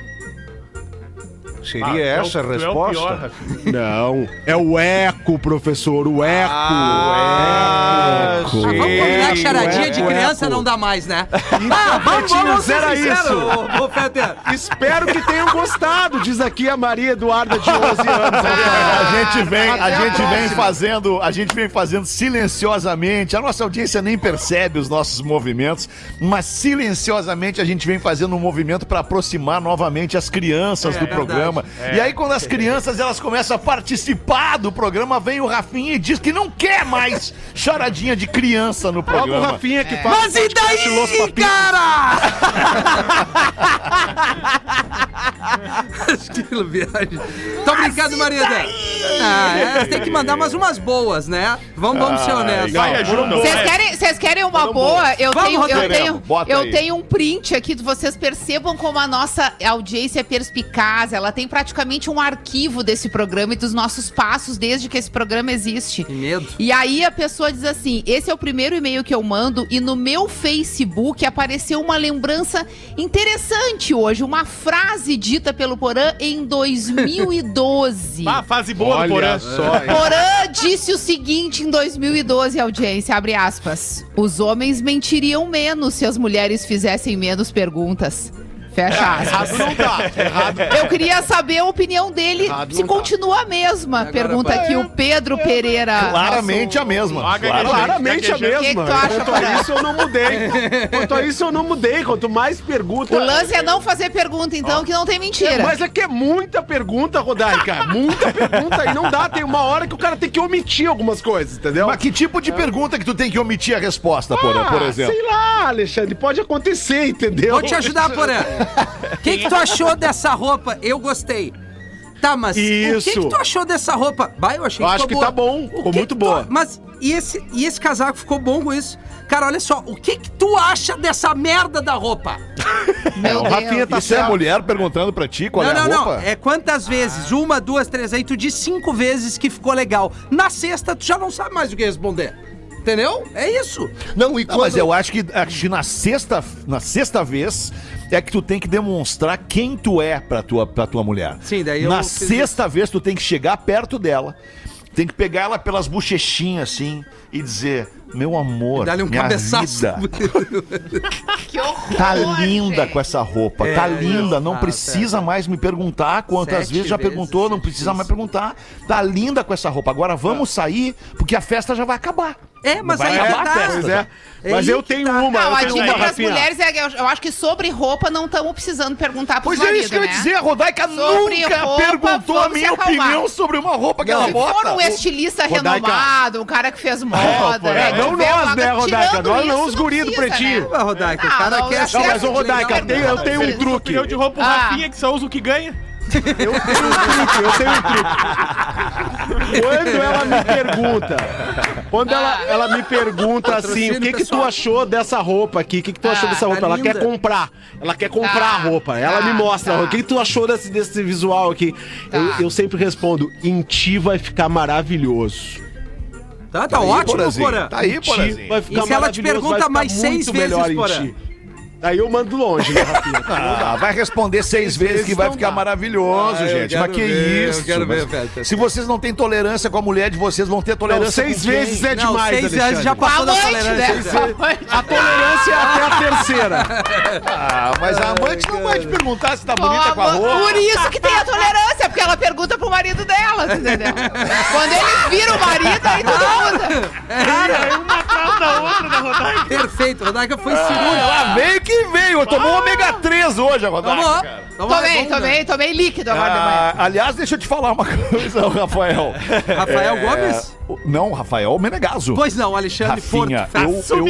Seria essa a resposta? Rafinha. Não, é o eco, professor, o eco. Ah, Eco. sim. Ah, vamos combinar charadinha de eco, criança eco. não dá mais, né? [LAUGHS] Ah, vamos, vamos ser era isso. ô. Espero que tenham gostado, diz aqui a Maria Eduarda de 11 anos. [LAUGHS] A gente vem, Até a a gente vem fazendo, a gente vem fazendo silenciosamente. A nossa audiência nem percebe os nossos movimentos, mas silenciosamente a gente vem fazendo um movimento para aproximar novamente as crianças É, do verdade. programa. E aí quando as crianças elas começam a participar do programa, vem o Rafinha e diz que não quer mais charadinha de criança no Logo o programa. Rafinha que faz Mas e daí, cara? [LAUGHS] Estilo viagem. Tô brincando, Marida. Ah, é, tem que mandar mais umas boas, né? Vamos, vamos ser honestos. Vocês querem, vocês querem uma boa? Eu Vamos, tenho, eu tenho, eu tenho um print aqui, vocês percebam como a nossa audiência é perspicaz. Ela tem praticamente um arquivo desse programa e dos nossos passos desde que esse programa existe. Que medo. E aí a pessoa diz assim: esse é o primeiro e-mail que eu mando e no meu Facebook apareceu uma lembrança interessante hoje, uma frase dita pelo Porã em 2012. Ah, fase boa do Porã. Olha só, hein? Porã disse o seguinte em 2012, audiência, abre aspas. Os homens mentiriam menos se as mulheres fizessem menos perguntas. Fecha aspas. Errado não tá. Errado. Eu queria saber a opinião dele, Errado se tá. continua a mesma. Agora Pergunta vai. aqui o Pedro Pereira. Claramente a mesma. Gaguejei. Claramente a mesma. Que que tu acha, Quanto a isso eu não mudei. Quanto a isso eu não mudei. Quanto mais pergunta. O lance é não fazer pergunta, então, que não tem mentira. Mas é que é muita pergunta, Rodaica. [LAUGHS] Muita pergunta e não dá. Tem uma hora que o cara tem que omitir algumas coisas, entendeu? Mas que tipo de pergunta que tu tem que omitir a resposta, Porã, por Ah, exemplo? Sei lá, Alexandre. Pode acontecer, entendeu? Vou te ajudar, Porã. [LAUGHS] [LAUGHS] O que, que tu achou dessa roupa? Eu gostei. Tá, mas o que, Isso. que tu achou dessa roupa? Vai, eu achei Eu que acho ficou que tá boa. bom, O ficou que muito que tu- boa. Mas e esse, e esse casaco ficou bom com isso? Cara, olha só, o que que tu acha dessa merda da roupa? [LAUGHS] Meu o Rafinha tá Isso é a mulher perguntando pra ti qual não, é a não, roupa? não. É quantas vezes? Uma, duas, três. Aí tu diz cinco vezes que ficou legal. Na sexta, tu já não sabe mais o que responder. Entendeu? É isso. Não, e Não, quando... mas eu acho que, acho que na sexta, na sexta vez é que tu tem que demonstrar quem tu é pra tua, pra tua mulher. Sim, daí eu Na fiz sexta vez tu tem que chegar perto dela, tem que pegar ela pelas bochechinhas assim e dizer: Meu amor, Dá-lhe um minha cabeçaço. vida [LAUGHS] Que horror, tá linda gente. com essa roupa, É, tá linda, não ah, precisa mais me perguntar quantas Sete vezes já vezes, perguntou, não sete precisa vezes. mais perguntar. Tá linda com essa roupa. Agora vamos sair, porque a festa já vai acabar. É, mas Vai aí acabar a tá. festa. Pois é. É Mas eu tenho tá. uma, Não, eu a tenho dica uma, pras Rafinha. mulheres é eu, eu acho que sobre roupa não estamos precisando perguntar pros Pois é isso que eu ia né? dizer, a Rodaica Sobre nunca roupa, perguntou a minha se opinião sobre uma roupa que ela Se bota. for um estilista Rodaica. renomado, um cara que fez moda, É, né, não que vê nós, uma- né, Rodaica? tirando Nós não os guri do pretinho. né? Ah, Rodaica, o Não, cara não, quer eu Não, mas ô Rodaica, Não, eu não tenho um truque. Opinião de roupa, o Ah. Rafinha que só usa o que ganha. Eu tenho um truque, eu tenho um truque. Quando ela me pergunta, quando ela, ela me pergunta assim, o que que tu achou dessa roupa aqui? O que que tu achou Ah, dessa roupa? tá Ela linda. quer comprar. Ela quer comprar Tá, a roupa. Ela tá, me mostra. tá. O que que tu achou desse, desse visual aqui? Tá. Eu, eu sempre respondo, em ti vai ficar maravilhoso. Tá, tá Aí, ótimo, Porazinho. Porã. Tá aí, Porazinho. vai ficar E se ela te pergunta mais seis vezes, melhor em Porã? Aí eu mando longe, né, Rafinha? [LAUGHS] Ah, vai responder seis vezes que vai não ficar dá. maravilhoso, Ah, gente. Mas que ver, isso? eu quero ver. Se vocês não têm tolerância com a mulher de vocês, vão ter Não, tolerância seis com quem? vezes é Não, demais, seis vezes já passou da Amante, tolerância. né? Seis-. A tolerância é até a terceira. Ah, mas a amante não vai te perguntar se tá bonita com a roupa. Por isso que tem a tolerância, porque ela pergunta pro marido dela, entendeu? Quando eles viram o marido, aí tudo muda. Perfeito, a Rodaica foi Ah, cirúrgica. ela veio que veio. Tomou um ômega 3 hoje, a Rodaica, Tomou. Tomou, Tomei, vamos, né? tomei, tomei líquido agora de manhã. Ah, aliás, deixa eu te falar uma [LAUGHS] coisa, Rafael. Rafael É, Gomes? Não, Rafael Menegaso. Pois não, Alexandre Rafinha, Porto. eu, eu,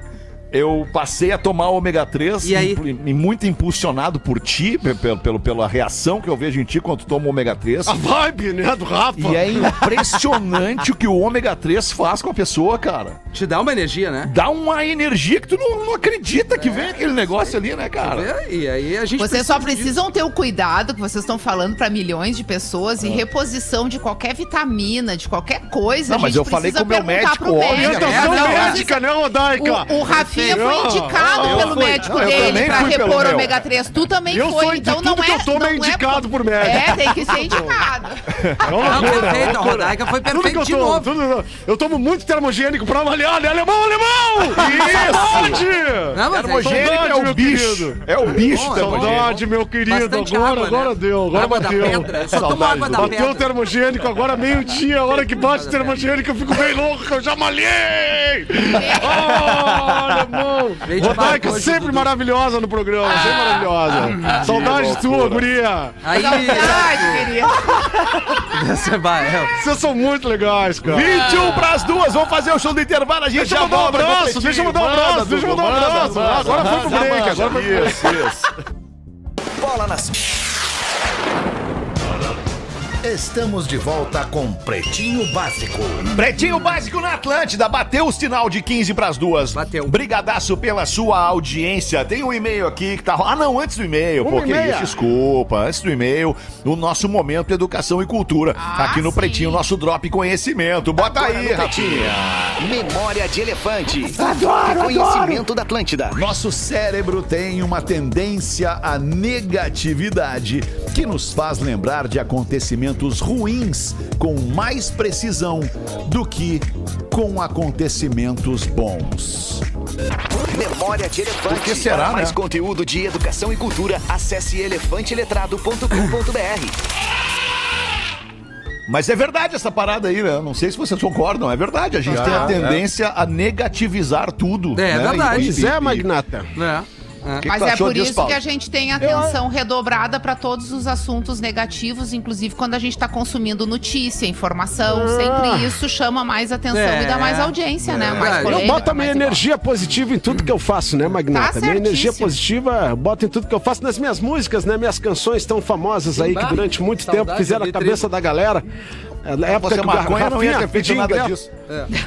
[LAUGHS] eu passei a tomar ômega 3 E aí? impu- e muito impulsionado por ti, pe- pelo, pelo, pela reação que eu vejo em ti quando tu toma ômega 3. A vibe, né, do Rafa. E é impressionante o que o ômega 3 faz com a pessoa, cara. Te dá uma energia, né? Dá uma energia que tu não, não acredita que vem aquele negócio ali, né, cara? É, E aí a gente. Vocês só precisa disso. precisam ter o cuidado que vocês estão falando pra milhões de pessoas e reposição de qualquer vitamina, de qualquer coisa. Não, a mas eu falei com o meu médico, médico. Orientação É, não, médica, né, Rodaica? O, o Rafinha foi Não, indicado pelo fui. médico Não, dele pra repor ômega 3. Tu também Eu foi, sou- então não que é. eu tomo é não indicado por médico. É, tem que ser [LAUGHS] indicado. É Não, loucura, perfeito, é a. Rodaica foi Tudo que perfeito eu de tomo, novo. tudo- eu tomo muito termogênico pra avaliar. Olha, alemão, alemão! [LAUGHS] Saudade! Não, mas é Termogênico é Saudade, o meu bicho. querido. É o bicho. Saudade, meu querido. Agora, água, agora né? deu, agora bateu. pedra. Eu só tomo Saudade. água da Bateu o termogênico, agora meio-dia, a hora que bate o termogênico, eu fico bem louco, que eu já malhei! [LAUGHS] Oh, de Rodaica sempre Dudu. maravilhosa no programa, sempre maravilhosa. Saudade tua, guria! Aí. Saudade, é. Vocês são muito legais, cara. 21 pras duas, vamos fazer o show do intervalo, a gente Deixa eu já mandar um volta o abraço, deixa eu mandar um Manda, abraço, deixa eu mandar um abraço. manda, Agora foi pro break, manda. agora foi pro Isso, isso. Bola nas. Estamos de volta com Pretinho Básico. Pretinho Básico na Atlântida, bateu o sinal de 15 pras duas. Bateu. Brigadaço pela sua audiência. Tem um e-mail aqui que tá. Ah, não, antes do e-mail, Uma porque isso, desculpa. Antes do e-mail, o nosso momento Educação e Cultura. Ah, aqui no sim. Pretinho, nosso Drop Conhecimento. Bota Agora aí. Rafinha. Memória de elefante. Adoro, Conhecimento da Atlântida. Nosso cérebro tem uma tendência à negatividade que nos faz lembrar de acontecimentos ruins com mais precisão do que com acontecimentos bons. Memória de elefante. Será, Para né? mais conteúdo de educação e cultura, acesse elefanteletrado.com.br. Mas é verdade essa parada aí, né? Não sei se vocês concordam, é verdade. A gente tem a tendência a negativizar tudo. É, é né? verdade. E- Pois e- é, e- Magnata. É. que que Mas tu é por isso que a gente tem atenção redobrada para todos os assuntos negativos, inclusive quando a gente está consumindo notícia, informação. Sempre isso chama mais atenção É. e dá mais audiência, né? Mais verdade. Eu polêmica, boto a minha mais igual. energia positiva em tudo que eu faço, né, Magnata? Tá minha energia positiva eu boto em tudo que eu faço nas minhas músicas, né? Minhas canções tão famosas aí que durante muito saudade tempo fizeram a cabeça da galera. É, época Você que o maconha não ia ter feito nada disso.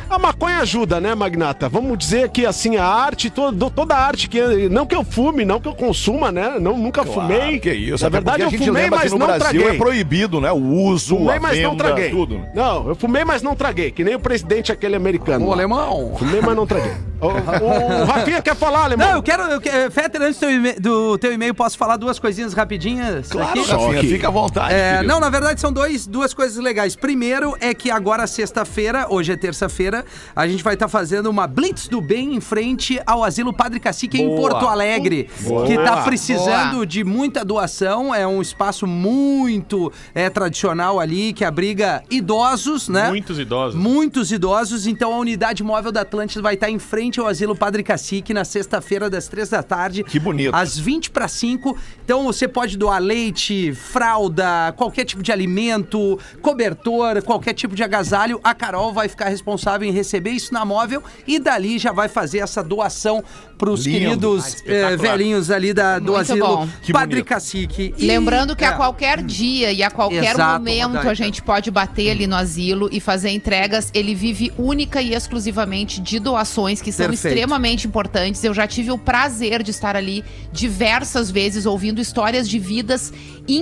A maconha ajuda, né, Magnata? Vamos dizer que assim, a arte, todo, toda a arte que. Não que eu fume, não que eu consuma, né? Não, nunca fumei. que isso. Na verdade, eu fumei, mas não Brasil traguei. é proibido, né? O uso, Fumei, a mas não venda, traguei. tudo. Não, eu fumei, mas não traguei. Que nem o presidente aquele americano. Lá. alemão. Fumei, mas não traguei. [LAUGHS] o, o- [LAUGHS] Rafinha quer falar, alemão? Não, eu quero. Eu, quero- Fetter, antes do teu e-mail- do teu e-mail, posso falar duas coisinhas rapidinhas? Claro, aqui? Rafinha, aqui. fica à vontade. É, não, na verdade são dois, duas coisas legais. Primeiro é que agora, sexta-feira, hoje é terça-feira, a gente vai estar fazendo uma Blitz do Bem em frente ao Asilo Padre Cacique em Boa. Porto Alegre, Boa. que tá Boa. precisando Boa. de muita doação. É um espaço muito é, tradicional ali, que abriga idosos, né? Muitos idosos. Muitos idosos. Então a unidade móvel da Atlântida vai estar em frente frente ao Asilo Padre Cacique, na sexta-feira, das três da tarde. Que bonito. Às 20 para 5. Então você pode doar leite, fralda, qualquer tipo de alimento, cobertor, qualquer tipo de agasalho. A Carol vai ficar responsável em receber isso na móvel e dali já vai fazer essa doação pros Lindo. queridos Ah, eh, velhinhos ali da, do Muito asilo bom. Que Padre bonito. Cacique. E- Lembrando que é. a qualquer dia e a qualquer Exato, momento Rodaica. a gente pode bater ali no asilo e fazer entregas. Ele vive única e exclusivamente de doações que são Perfeito. extremamente importantes. Eu já tive o prazer de estar ali diversas vezes ouvindo histórias de vidas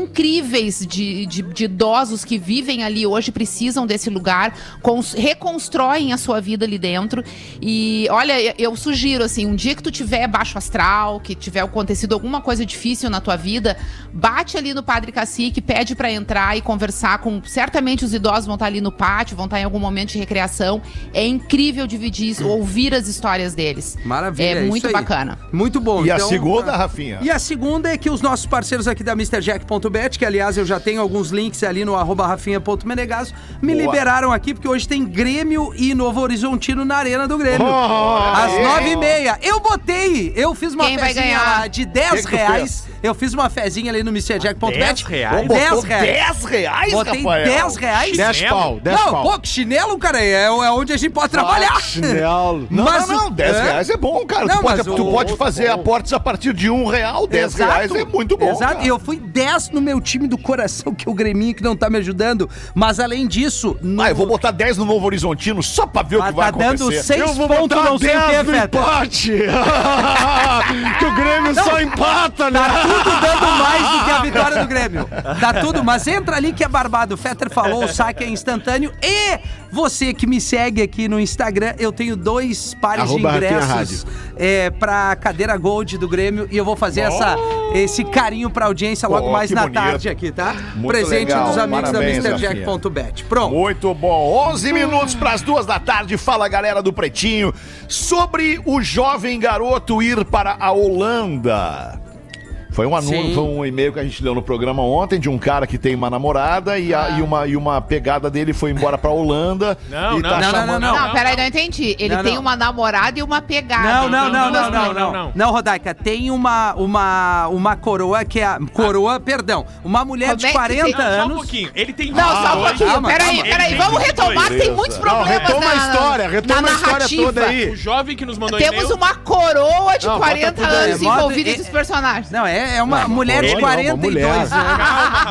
incríveis de, de, de idosos que vivem ali hoje, precisam desse lugar, cons- reconstroem a sua vida ali dentro. E olha, eu- sugiro assim, um dia que tu tiver baixo astral, que tiver acontecido alguma coisa difícil na tua vida, bate ali no Padre Cacique, pede pra entrar e conversar com. Certamente os idosos vão estar ali no pátio, vão estar em algum momento de recreação. É incrível dividir isso, ouvir as histórias deles. Maravilha. É isso muito aí. bacana. Muito bom. E a Então, segunda, ah, Rafinha? E a segunda é que os nossos parceiros aqui da MrJack.bet, que aliás eu já tenho alguns links ali no arroba rafinha.menegaso, me Boa. liberaram aqui porque hoje tem Grêmio e Novo Horizontino na Arena do Grêmio. Oh, às é. nove e meia. Eu botei, eu fiz uma Quem vai fezinha de 10 Que que tu reais. Eu fiz uma fezinha ali no MrJack.bet. 10 reais? 10 Botou reais. 10 reais, Botei Rafael? 10 reais. 10 pau, 10 Não, pau. pô, que chinelo, cara, é, é onde a gente pode trabalhar. Chinelo. [LAUGHS] Não, Mas não, o- não, 10 é? reais é bom, cara. Não, tu pode, tu o- pode fazer aportes a partir de um real, 10 Exato. reais é muito bom, Exato, cara. e eu fui 10 no meu time do coração, que é o Greminho que não tá me ajudando. Mas além disso. No... Ah, eu vou botar 10 no Novo Horizontino só pra ver o Ah, que vai tá dando acontecer. 6 Eu vou pontos, botar não sei o 10 que, no Feta. empate. [LAUGHS] que o Grêmio só empata, né? Tá tudo dando mais do que a vitória do Grêmio. Tá tudo, mas entra ali que é barbado. O Fetter falou, o saque é instantâneo. E você que me segue aqui no Instagram, eu tenho dois pares Arroba de ingressos é, pra cadeira Gold do Grêmio. E eu vou fazer essa, esse carinho pra audiência logo Oh, mais na bonito. tarde aqui, tá? Muito Presente legal. dos amigos Parabéns, da. MrJack.bet. Pronto. Muito bom. 11 minutos para as duas da tarde. Fala, galera do Pretinho, sobre o jovem garoto ir para a Holanda. Foi um anúncio, Sim. foi um e-mail que a gente leu no programa ontem de um cara que tem uma namorada e, a- e uma, e uma pegada dele foi embora pra Holanda. [LAUGHS] Não, e não. tá Não, não, chamando- não, Não, peraí, não entendi. Ele Não, tem não. uma namorada e uma pegada. Não, não, Então, não, não, não, não, não. não. Rodaica, tem uma, uma, uma coroa que é a. Coroa, perdão. Uma mulher Como de é que 40 tem? Não, só um anos. pouquinho. Ele tem Não, só um pouquinho. peraí, peraí. Vamos retomar, que tem 22. muitos Não, problemas retoma na, a história, retoma a história narrativa. toda aí. O jovem que nos mandou Temos uma coroa de Não, bota 40 tudo aí. anos envolvida os personagens. Não, é, é uma mulher de coroa não, uma 42 mulher. anos. Calma,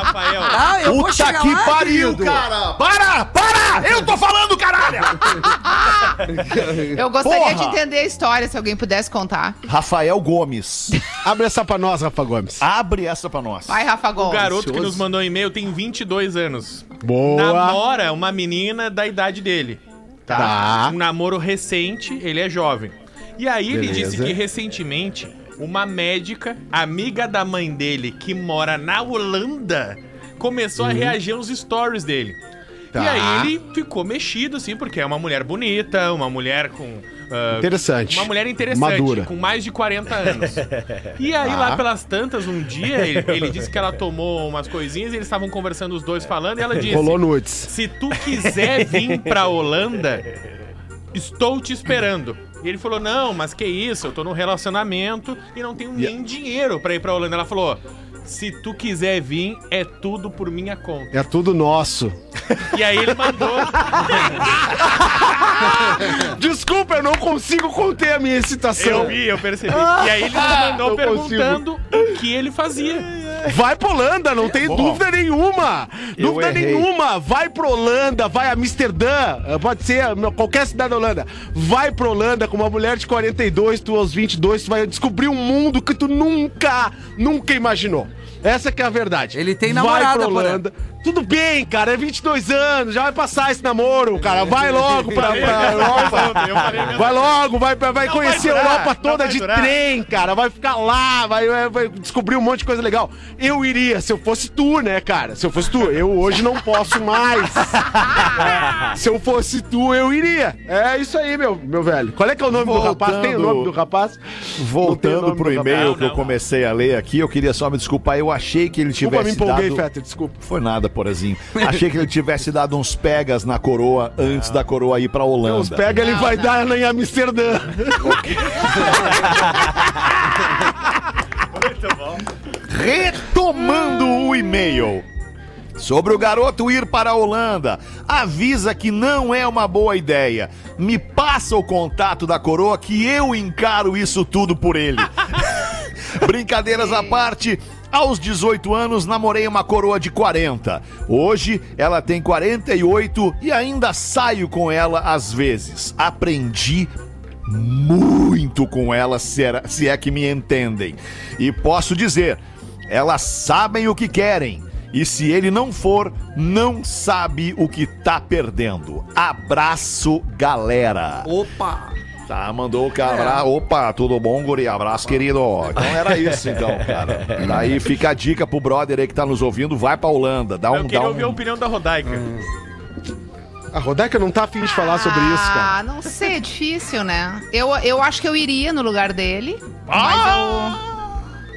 Rafael. Ah, eu vou Puta chegar que lá, pariu, querido. cara! Para! Para! Eu tô falando, caralho! [LAUGHS] Eu gostaria Porra! de entender a história, se alguém pudesse contar. Rafael Gomes. [LAUGHS] Abre essa pra nós, Rafa Gomes. Abre essa pra nós. Vai, Rafa O Gomes. garoto que nos mandou e-mail tem 22 anos. Boa. Namora uma menina da idade dele. Tá. Um namoro recente, ele é jovem. E aí ele Beleza. disse que recentemente uma médica, amiga da mãe dele, que mora na Holanda, começou a reagir aos stories dele. Tá. E aí ele ficou mexido, assim, porque é uma mulher bonita, uma mulher com. ah, Interessante. Uma mulher interessante, Madura. com mais de 40 anos. E aí, lá pelas tantas, um dia, ele, ele disse que ela tomou umas coisinhas e eles estavam conversando os dois falando, e ela disse: Rolou nudes. Se tu quiser vir pra Holanda, estou te esperando. E ele falou: Não, mas que isso, eu tô num relacionamento e não tenho nem dinheiro pra ir pra Holanda. Ela falou: Se tu quiser vir, é tudo por minha conta. É tudo nosso. E aí ele mandou. [LAUGHS] Desculpa, eu não consigo conter a minha excitação. Eu vi, eu percebi. E aí ele mandou Não perguntando o que ele fazia. Vai pra Holanda, não tem Bom, dúvida nenhuma. Dúvida errei. nenhuma. Vai pra Holanda, vai a Amsterdã, eh, pode ser qualquer cidade da Holanda. Vai pra Holanda com uma mulher de 42, tu aos 22, tu vai descobrir um mundo que tu nunca, nunca imaginou. Essa que é a verdade. Ele tem Vai namorada, pra porém. Holanda. Tudo bem, cara, é 22 anos, já vai passar esse namoro, cara. Vai logo pra, pra [LAUGHS] Europa. Vai logo, vai, vai conhecer vai durar, a Europa toda de trem, cara. Vai ficar lá, vai, vai- descobrir um monte de coisa legal. Eu iria, se eu fosse tu, né, cara? Se eu fosse tu, eu hoje não posso mais. [LAUGHS] se eu fosse tu, eu iria. É isso aí, meu, meu velho. Qual é que é o nome do rapaz? Tem o Voltando- nome do rapaz? Voltando pro e-mail que eu comecei a ler aqui, eu queria só me desculpar. Eu achei que ele Desculpa, me tivesse empolguei, dado... Fetter, desculpa. Foi nada. Porazinho. Achei que ele tivesse dado uns pegas na coroa antes da coroa ir pra Holanda. Os pega, ele vai dar em Amsterdã. Retomando o e-mail. Sobre o garoto ir para a Holanda, avisa que não é uma boa ideia. Me passa o contato da coroa que eu encaro isso tudo por ele. [LAUGHS] Brincadeiras à parte, aos 18 anos namorei uma coroa de 40. Hoje ela tem 48 e ainda saio com ela às vezes. Aprendi muito com ela, se, é que me entendem. E posso dizer, elas sabem o que querem. E se ele não for, não sabe o que tá perdendo. Abraço, galera. Opa! Tá, mandou o cara. Opa, tudo bom, guri? Abraço, querido. Então era isso, então, cara. Daí fica a dica pro brother aí que tá nos ouvindo, vai pra Holanda, dá Eu um... queria Dá ouvir a um... opinião da Rodaica. A Rodaica não tá afim de falar sobre isso, cara. Ah, não sei, é difícil, né? Eu, eu acho que eu iria no lugar dele, mas eu...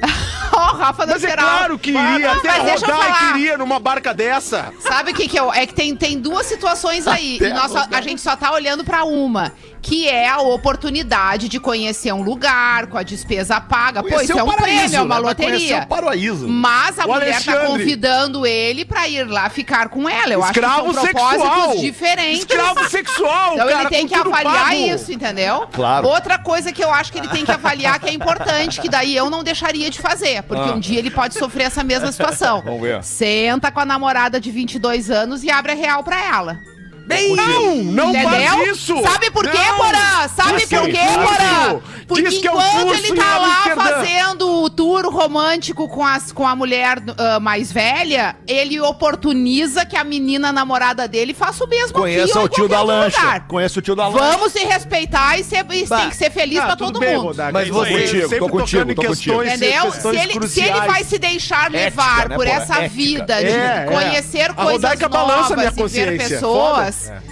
[LAUGHS] Ó, o Rafa não Mas é esperava. claro que iria, até mas a deixa eu Rodaica falar. iria numa barca dessa. Sabe o que que eu... É que tem, tem duas situações aí. Até E nós só- a gente só tá olhando pra uma. Que é a oportunidade de conhecer um lugar com a despesa paga. Pô, isso é um paraíso, prêmio, é uma né? Loteria. o paraíso. Mas a O mulher tá Alexandre. convidando ele pra ir lá ficar com ela. Eu Escravo acho que são propósitos sexual. diferentes. Escravo sexual, Então cara, ele tem que avaliar pago. isso, entendeu? Claro. Outra coisa que eu acho que ele tem que avaliar que é importante, que daí eu não deixaria de fazer, porque um dia ele pode sofrer essa mesma situação. [LAUGHS] Vamos ver. Senta com a namorada de 22 anos e abre a real pra ela. Bem, Não, não Entendeu? faz isso. Sabe por quê. Porã? Sabe Diz por é quê. Porã? Porque Diz que é enquanto ele tá lá fazendo o tour romântico com, as, com a mulher ah, mais velha, ele oportuniza que a menina namorada dele faça o mesmo Conheça o tio da lancha. lugar. Conheça o tio da lancha. Vamos se respeitar e, ser, e tem que ser feliz Ah, pra todo bem, mundo. Mas você- contigo, tô contigo, tocando em tô contigo. questões, Entendeu? Se ele, se ele vai se deixar levar Ética, né, por essa Ética. vida de É, é. conhecer A coisas novas e ver pessoas,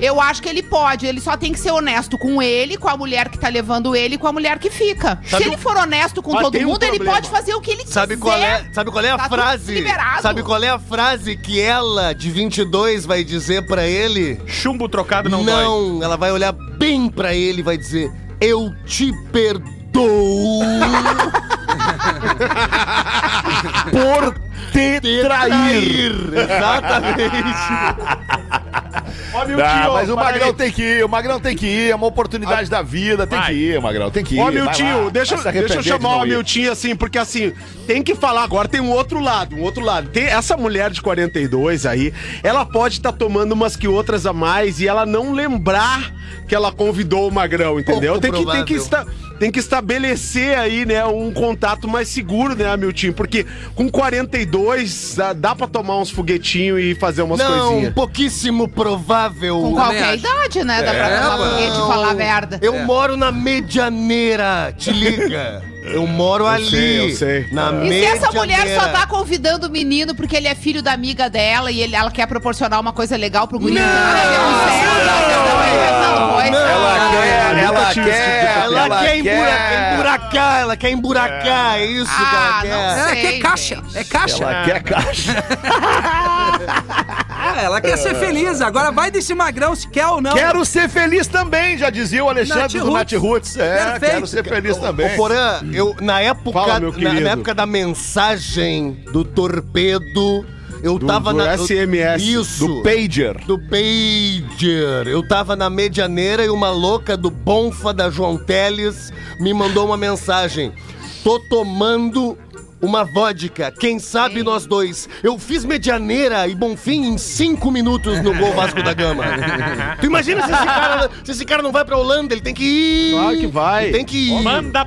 eu acho que ele pode. Ele só tem que ser honesto com ele, com a mulher que tá levando ele e com a mulher que fica. Sabe se ele for honesto com todo um mundo, ele pode fazer o que ele Sabe quiser. qual é, sabe qual é a Tá frase? Sabe qual é a frase que ela, de 22, vai dizer pra ele? Chumbo trocado não, dói. Não, ela vai olhar bem pra ele e vai dizer: Eu te perdoo [LAUGHS] Por te trair. Exatamente. Ó, Ah, tio, mas o Magrão aí. tem que ir, o Magrão tem que ir, é uma oportunidade da vida, tem Vai. que ir, Magrão, tem que ir. Ó, Miltinho, deixa, deixa eu chamar o. Miltinho assim, porque assim, tem que falar agora, tem um outro lado, um outro lado. Tem essa mulher de 42 aí, ela pode estar tomando umas que outras a mais e ela não lembrar que ela convidou o Magrão, entendeu? Pouco Tem que, tem, que esta- tem que estabelecer aí, né, um contato mais seguro, né, Miltinho? Porque com 42 dá, dá pra tomar uns foguetinhos e fazer umas Não, coisinhas. pouquíssimo provável. Com qualquer acho. idade, né? Dá pra É, tomar mano. foguete e falar merda. Eu moro na medianeira, te liga. Eu moro ali. sei, eu sei. Na E se essa mulher só tá convidando o menino porque ele é filho da amiga dela e ele, ela quer proporcionar uma coisa legal pro guri? Não, não, pois Ela quer, nunca ela tive esse quer, tipo de Ela, quer, emburacar, ela quer emburacar, é isso Ah, que não ela quer. ela sei, quer caixa. gente. É caixa. Ela quer caixa. Ah, [LAUGHS] ela quer ser feliz. Agora vai desse magrão se quer ou não. Quero ser feliz também, já dizia o Alexandre Nath do Nath Roots. É, Perfeito. quero ser feliz também. Ô, Porã, eu, na época, na época da mensagem do torpedo, eu Do- tava do na. eu- SMS, Isso. Do Pager. do Pager. Eu tava na medianeira e uma louca do Bonfa da João Teles me mandou uma mensagem. Tô tomando uma vodka. Quem sabe nós dois. Eu fiz medianeira e Bonfim em cinco minutos no gol Vasco da Gama. [LAUGHS] tu imagina se esse, cara, se esse cara não vai pra Holanda? Ele tem que ir. Claro que vai. Ele tem que ir. Manda a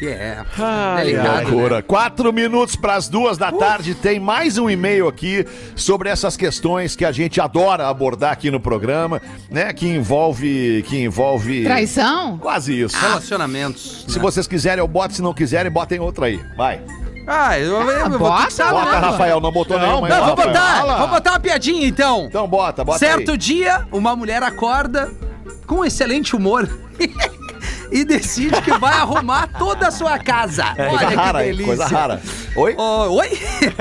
passagenzinha. É. Ai, Delicado, ai. né? Loucura. Quatro minutos para as duas da tarde. Tem mais um e-mail aqui sobre essas questões que a gente adora abordar aqui no programa, né? Que envolve. Que envolve. Traição? Quase isso. Relacionamentos. Se né? vocês quiserem, eu boto. Se não quiserem, botem outra aí. Vai. Ah, eu, eu, eu vou ter bota, que. Bota, né? Rafael. Não botou nenhuma aí, Não, vou Rafael. botar, Fala. vou botar uma piadinha então. Então bota, bota certo aí. dia, uma mulher acorda com excelente humor. [LAUGHS] e decide que vai arrumar toda a sua casa. É, Coisa Olha que rara, delícia. Coisa rara. Oi? Ô, oi?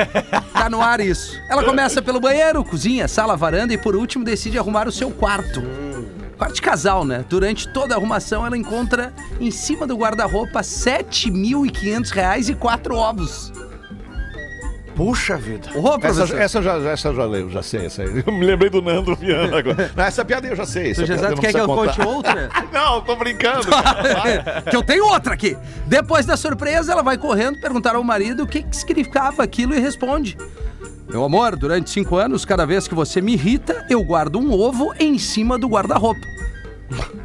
[LAUGHS] tá no ar isso. Ela começa pelo banheiro, cozinha, sala, varanda e por último decide arrumar o seu quarto. Quarto de casal, né? Durante toda a arrumação, ela encontra em cima do guarda-roupa 7.500 reais e quatro ovos. Puxa vida. Essa, essa eu já, essa eu já leio, já sei. Essa aí. Eu me lembrei do Nando Viana agora. [LAUGHS] Não, essa piada eu já sei. tu já quer que eu precisa conte contar. outra? [LAUGHS] Não, tô brincando. cara. [LAUGHS] que eu tenho outra aqui. Depois da surpresa, ela vai correndo perguntar ao marido o que, que significava aquilo e responde. Meu amor, durante cinco anos, cada vez que você me irrita, eu guardo um ovo em cima do guarda-roupa.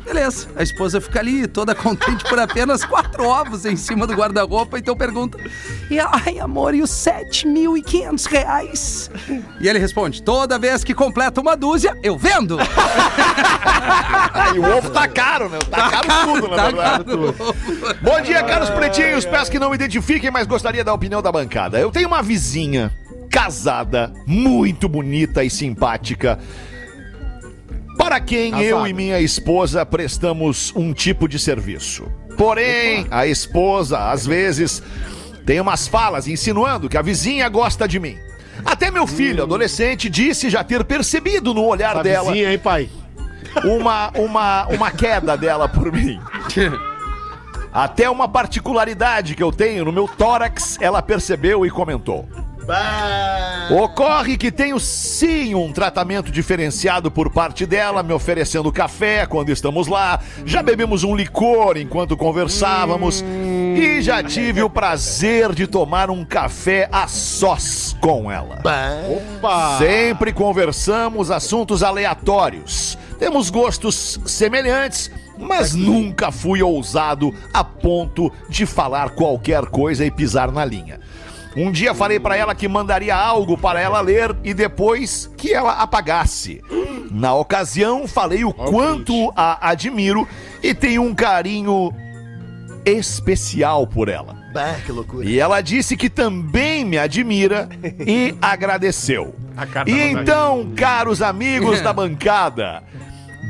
Beleza. A esposa fica ali toda contente por apenas quatro ovos em cima do guarda-roupa, então pergunta: e, Ai, amor, e os 7.500 reais? E ele responde: Toda vez que completa uma dúzia, eu vendo. [LAUGHS] e o ovo tá caro, né? Tá, caro tudo, na Tá verdade. caro. Bom dia, caros pretinhos. Peço que não me identifiquem, mas gostaria da opinião da bancada. Eu tenho uma vizinha casada, muito bonita e simpática. Para quem eu e minha esposa prestamos um tipo de serviço. Porém, a esposa, às vezes, tem umas falas insinuando que a vizinha gosta de mim. Até meu filho, adolescente, disse já ter percebido no olhar Essa dela vizinha, hein, pai? uma, uma, uma queda dela por mim. [LAUGHS] Até uma particularidade que eu tenho no meu tórax, ela percebeu e comentou. Ocorre que tenho sim um tratamento diferenciado por parte dela, me oferecendo café quando estamos lá. Já bebemos um licor enquanto conversávamos. E já tive o prazer de tomar um café a sós com ela. Opa! Sempre conversamos assuntos aleatórios. Temos gostos semelhantes, mas nunca fui ousado a ponto de falar qualquer coisa e pisar na linha. Um dia falei pra ela que mandaria algo para ela ler e depois que ela apagasse. Na ocasião, falei o quanto a admiro e tenho um carinho especial por ela. Bah, que loucura. E ela disse que também me admira e [LAUGHS] agradeceu. E então, caros amigos [LAUGHS] da bancada,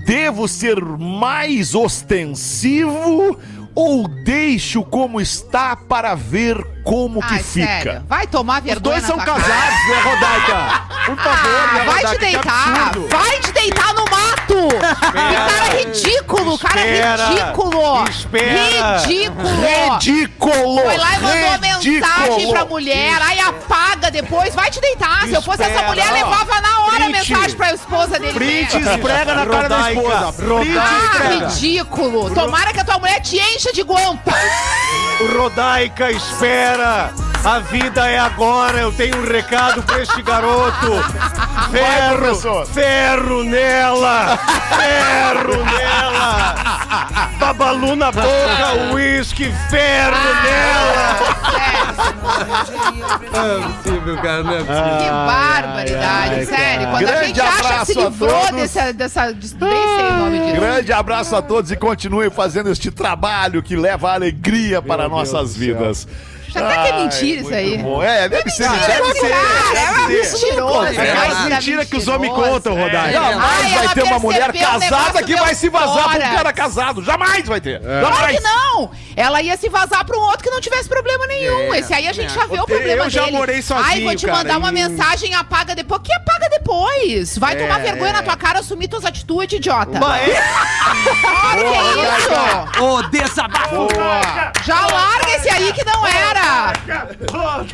devo ser mais ostensivo ou deixo como está para ver como que Ai, fica? sério. Vai tomar Os vergonha dois na são tua casados, cara. né, Rodaica? Por favor, Ah, né, vai Rodaica? te Que deitar! Vai te deitar no mato! Que cara ridículo! Cara Espera. ridículo! Espera. Ridículo! Ridículo! Foi lá e mandou Ridículo! mensagem pra mulher, aí apaga depois, vai te deitar. Se eu fosse essa Espera. mulher, levava na hora a Print. mensagem pra esposa dele. Print, ver. esfrega na cara da Rodaica, esposa. Print. Ah, esfrega. ridículo! Tomara que a tua mulher te encha de guampa! Rodaica, espera! A vida é agora, eu tenho um recado pra este garoto! Ferro! ferro nela! Ferro nela! Babalu na boca, uísque, ferro nela! Não é possível, cara, não é possível. Que barbaridade, sério. Quando a Grande gente acha que se a livrou todos. dessa, dessa. Nem sei o nome disso. Grande abraço a todos e continue fazendo este trabalho que leva alegria para nossas vidas. Já até que é mentira isso aí. bom. É, deve ser mentira. Deve ser, é uma mentirosa. É aquelas mentiras que os homens contam, Rodaica. Jamais Ai, vai ter uma mulher casada que vai se vazar pra um cara casado. Jamais vai ter. Claro Jamais. que não! Ela ia se vazar pra um outro que não tivesse problema nenhum. Esse aí a gente já vê o problema Eu já dele. morei sozinho, Ai, vou te cara, mandar uma e- mensagem, apaga depois. Que apaga depois? Vai tomar vergonha na tua cara, assumir tuas atitudes, idiota. Mas é- Claro que é isso! Ô, desabafo! Já larga esse aí que não era!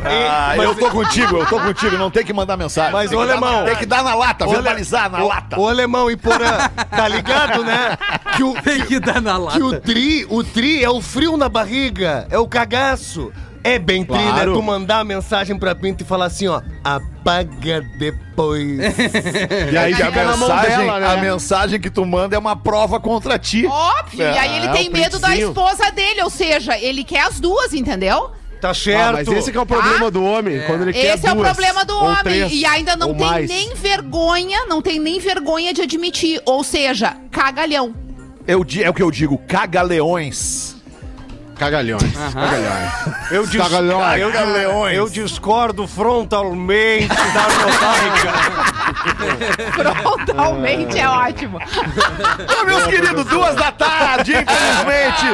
Ah, eu tô contigo, eu tô contigo. Não tem que mandar mensagem. Mas, tem ô, que dar- alemão. Tem que dar na lata, verbalizar na lata. Ô, alemão e porã, tá ligado, né? Que o, Tem que dar na lata. que o tri, o tri é o frio na barriga, é o cagaço. É bem né? Claro. Tu mandar a mensagem pra Pinto e falar assim, ó, apaga depois. [LAUGHS] E aí E a mensagem, dela, né? a mensagem que tu manda é uma prova contra ti. Óbvio! e aí ele É, tem o medo da esposa dele, ou seja, ele quer as duas, entendeu? Tá Ah, certo. mas esse que é o problema do homem, quando ele quer Esse é o duas, problema do homem. três, e ainda não tem mais. nem vergonha, não tem nem vergonha de admitir. Ou seja, cagalhão. Eu é o que eu digo, caga-leões. Cagalhões. Cagalhões. Eu, dis- Cagalhões. eu, Cagalhões. eu discordo frontalmente da Rodaica. Frontalmente é ótimo. Ô, meus queridos, duas da tarde, infelizmente.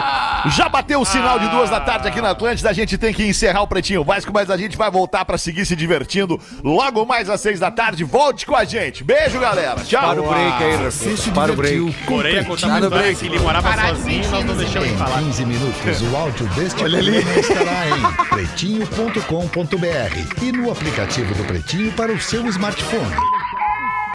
Já bateu o sinal de duas da tarde aqui na Atlântida. A gente tem que encerrar o Pretinho Vasco, mas a gente vai voltar pra seguir se divertindo logo mais às seis da tarde. Volte com a gente. Beijo, galera. Tchau. Para o break aí. Para o break. Porém, contar história que ele morava sozinho, nós não deixamos ele falar. 15 minutos, o áudio deste programa estará em pretinho.com.br e no aplicativo do Pretinho para o seu smartphone.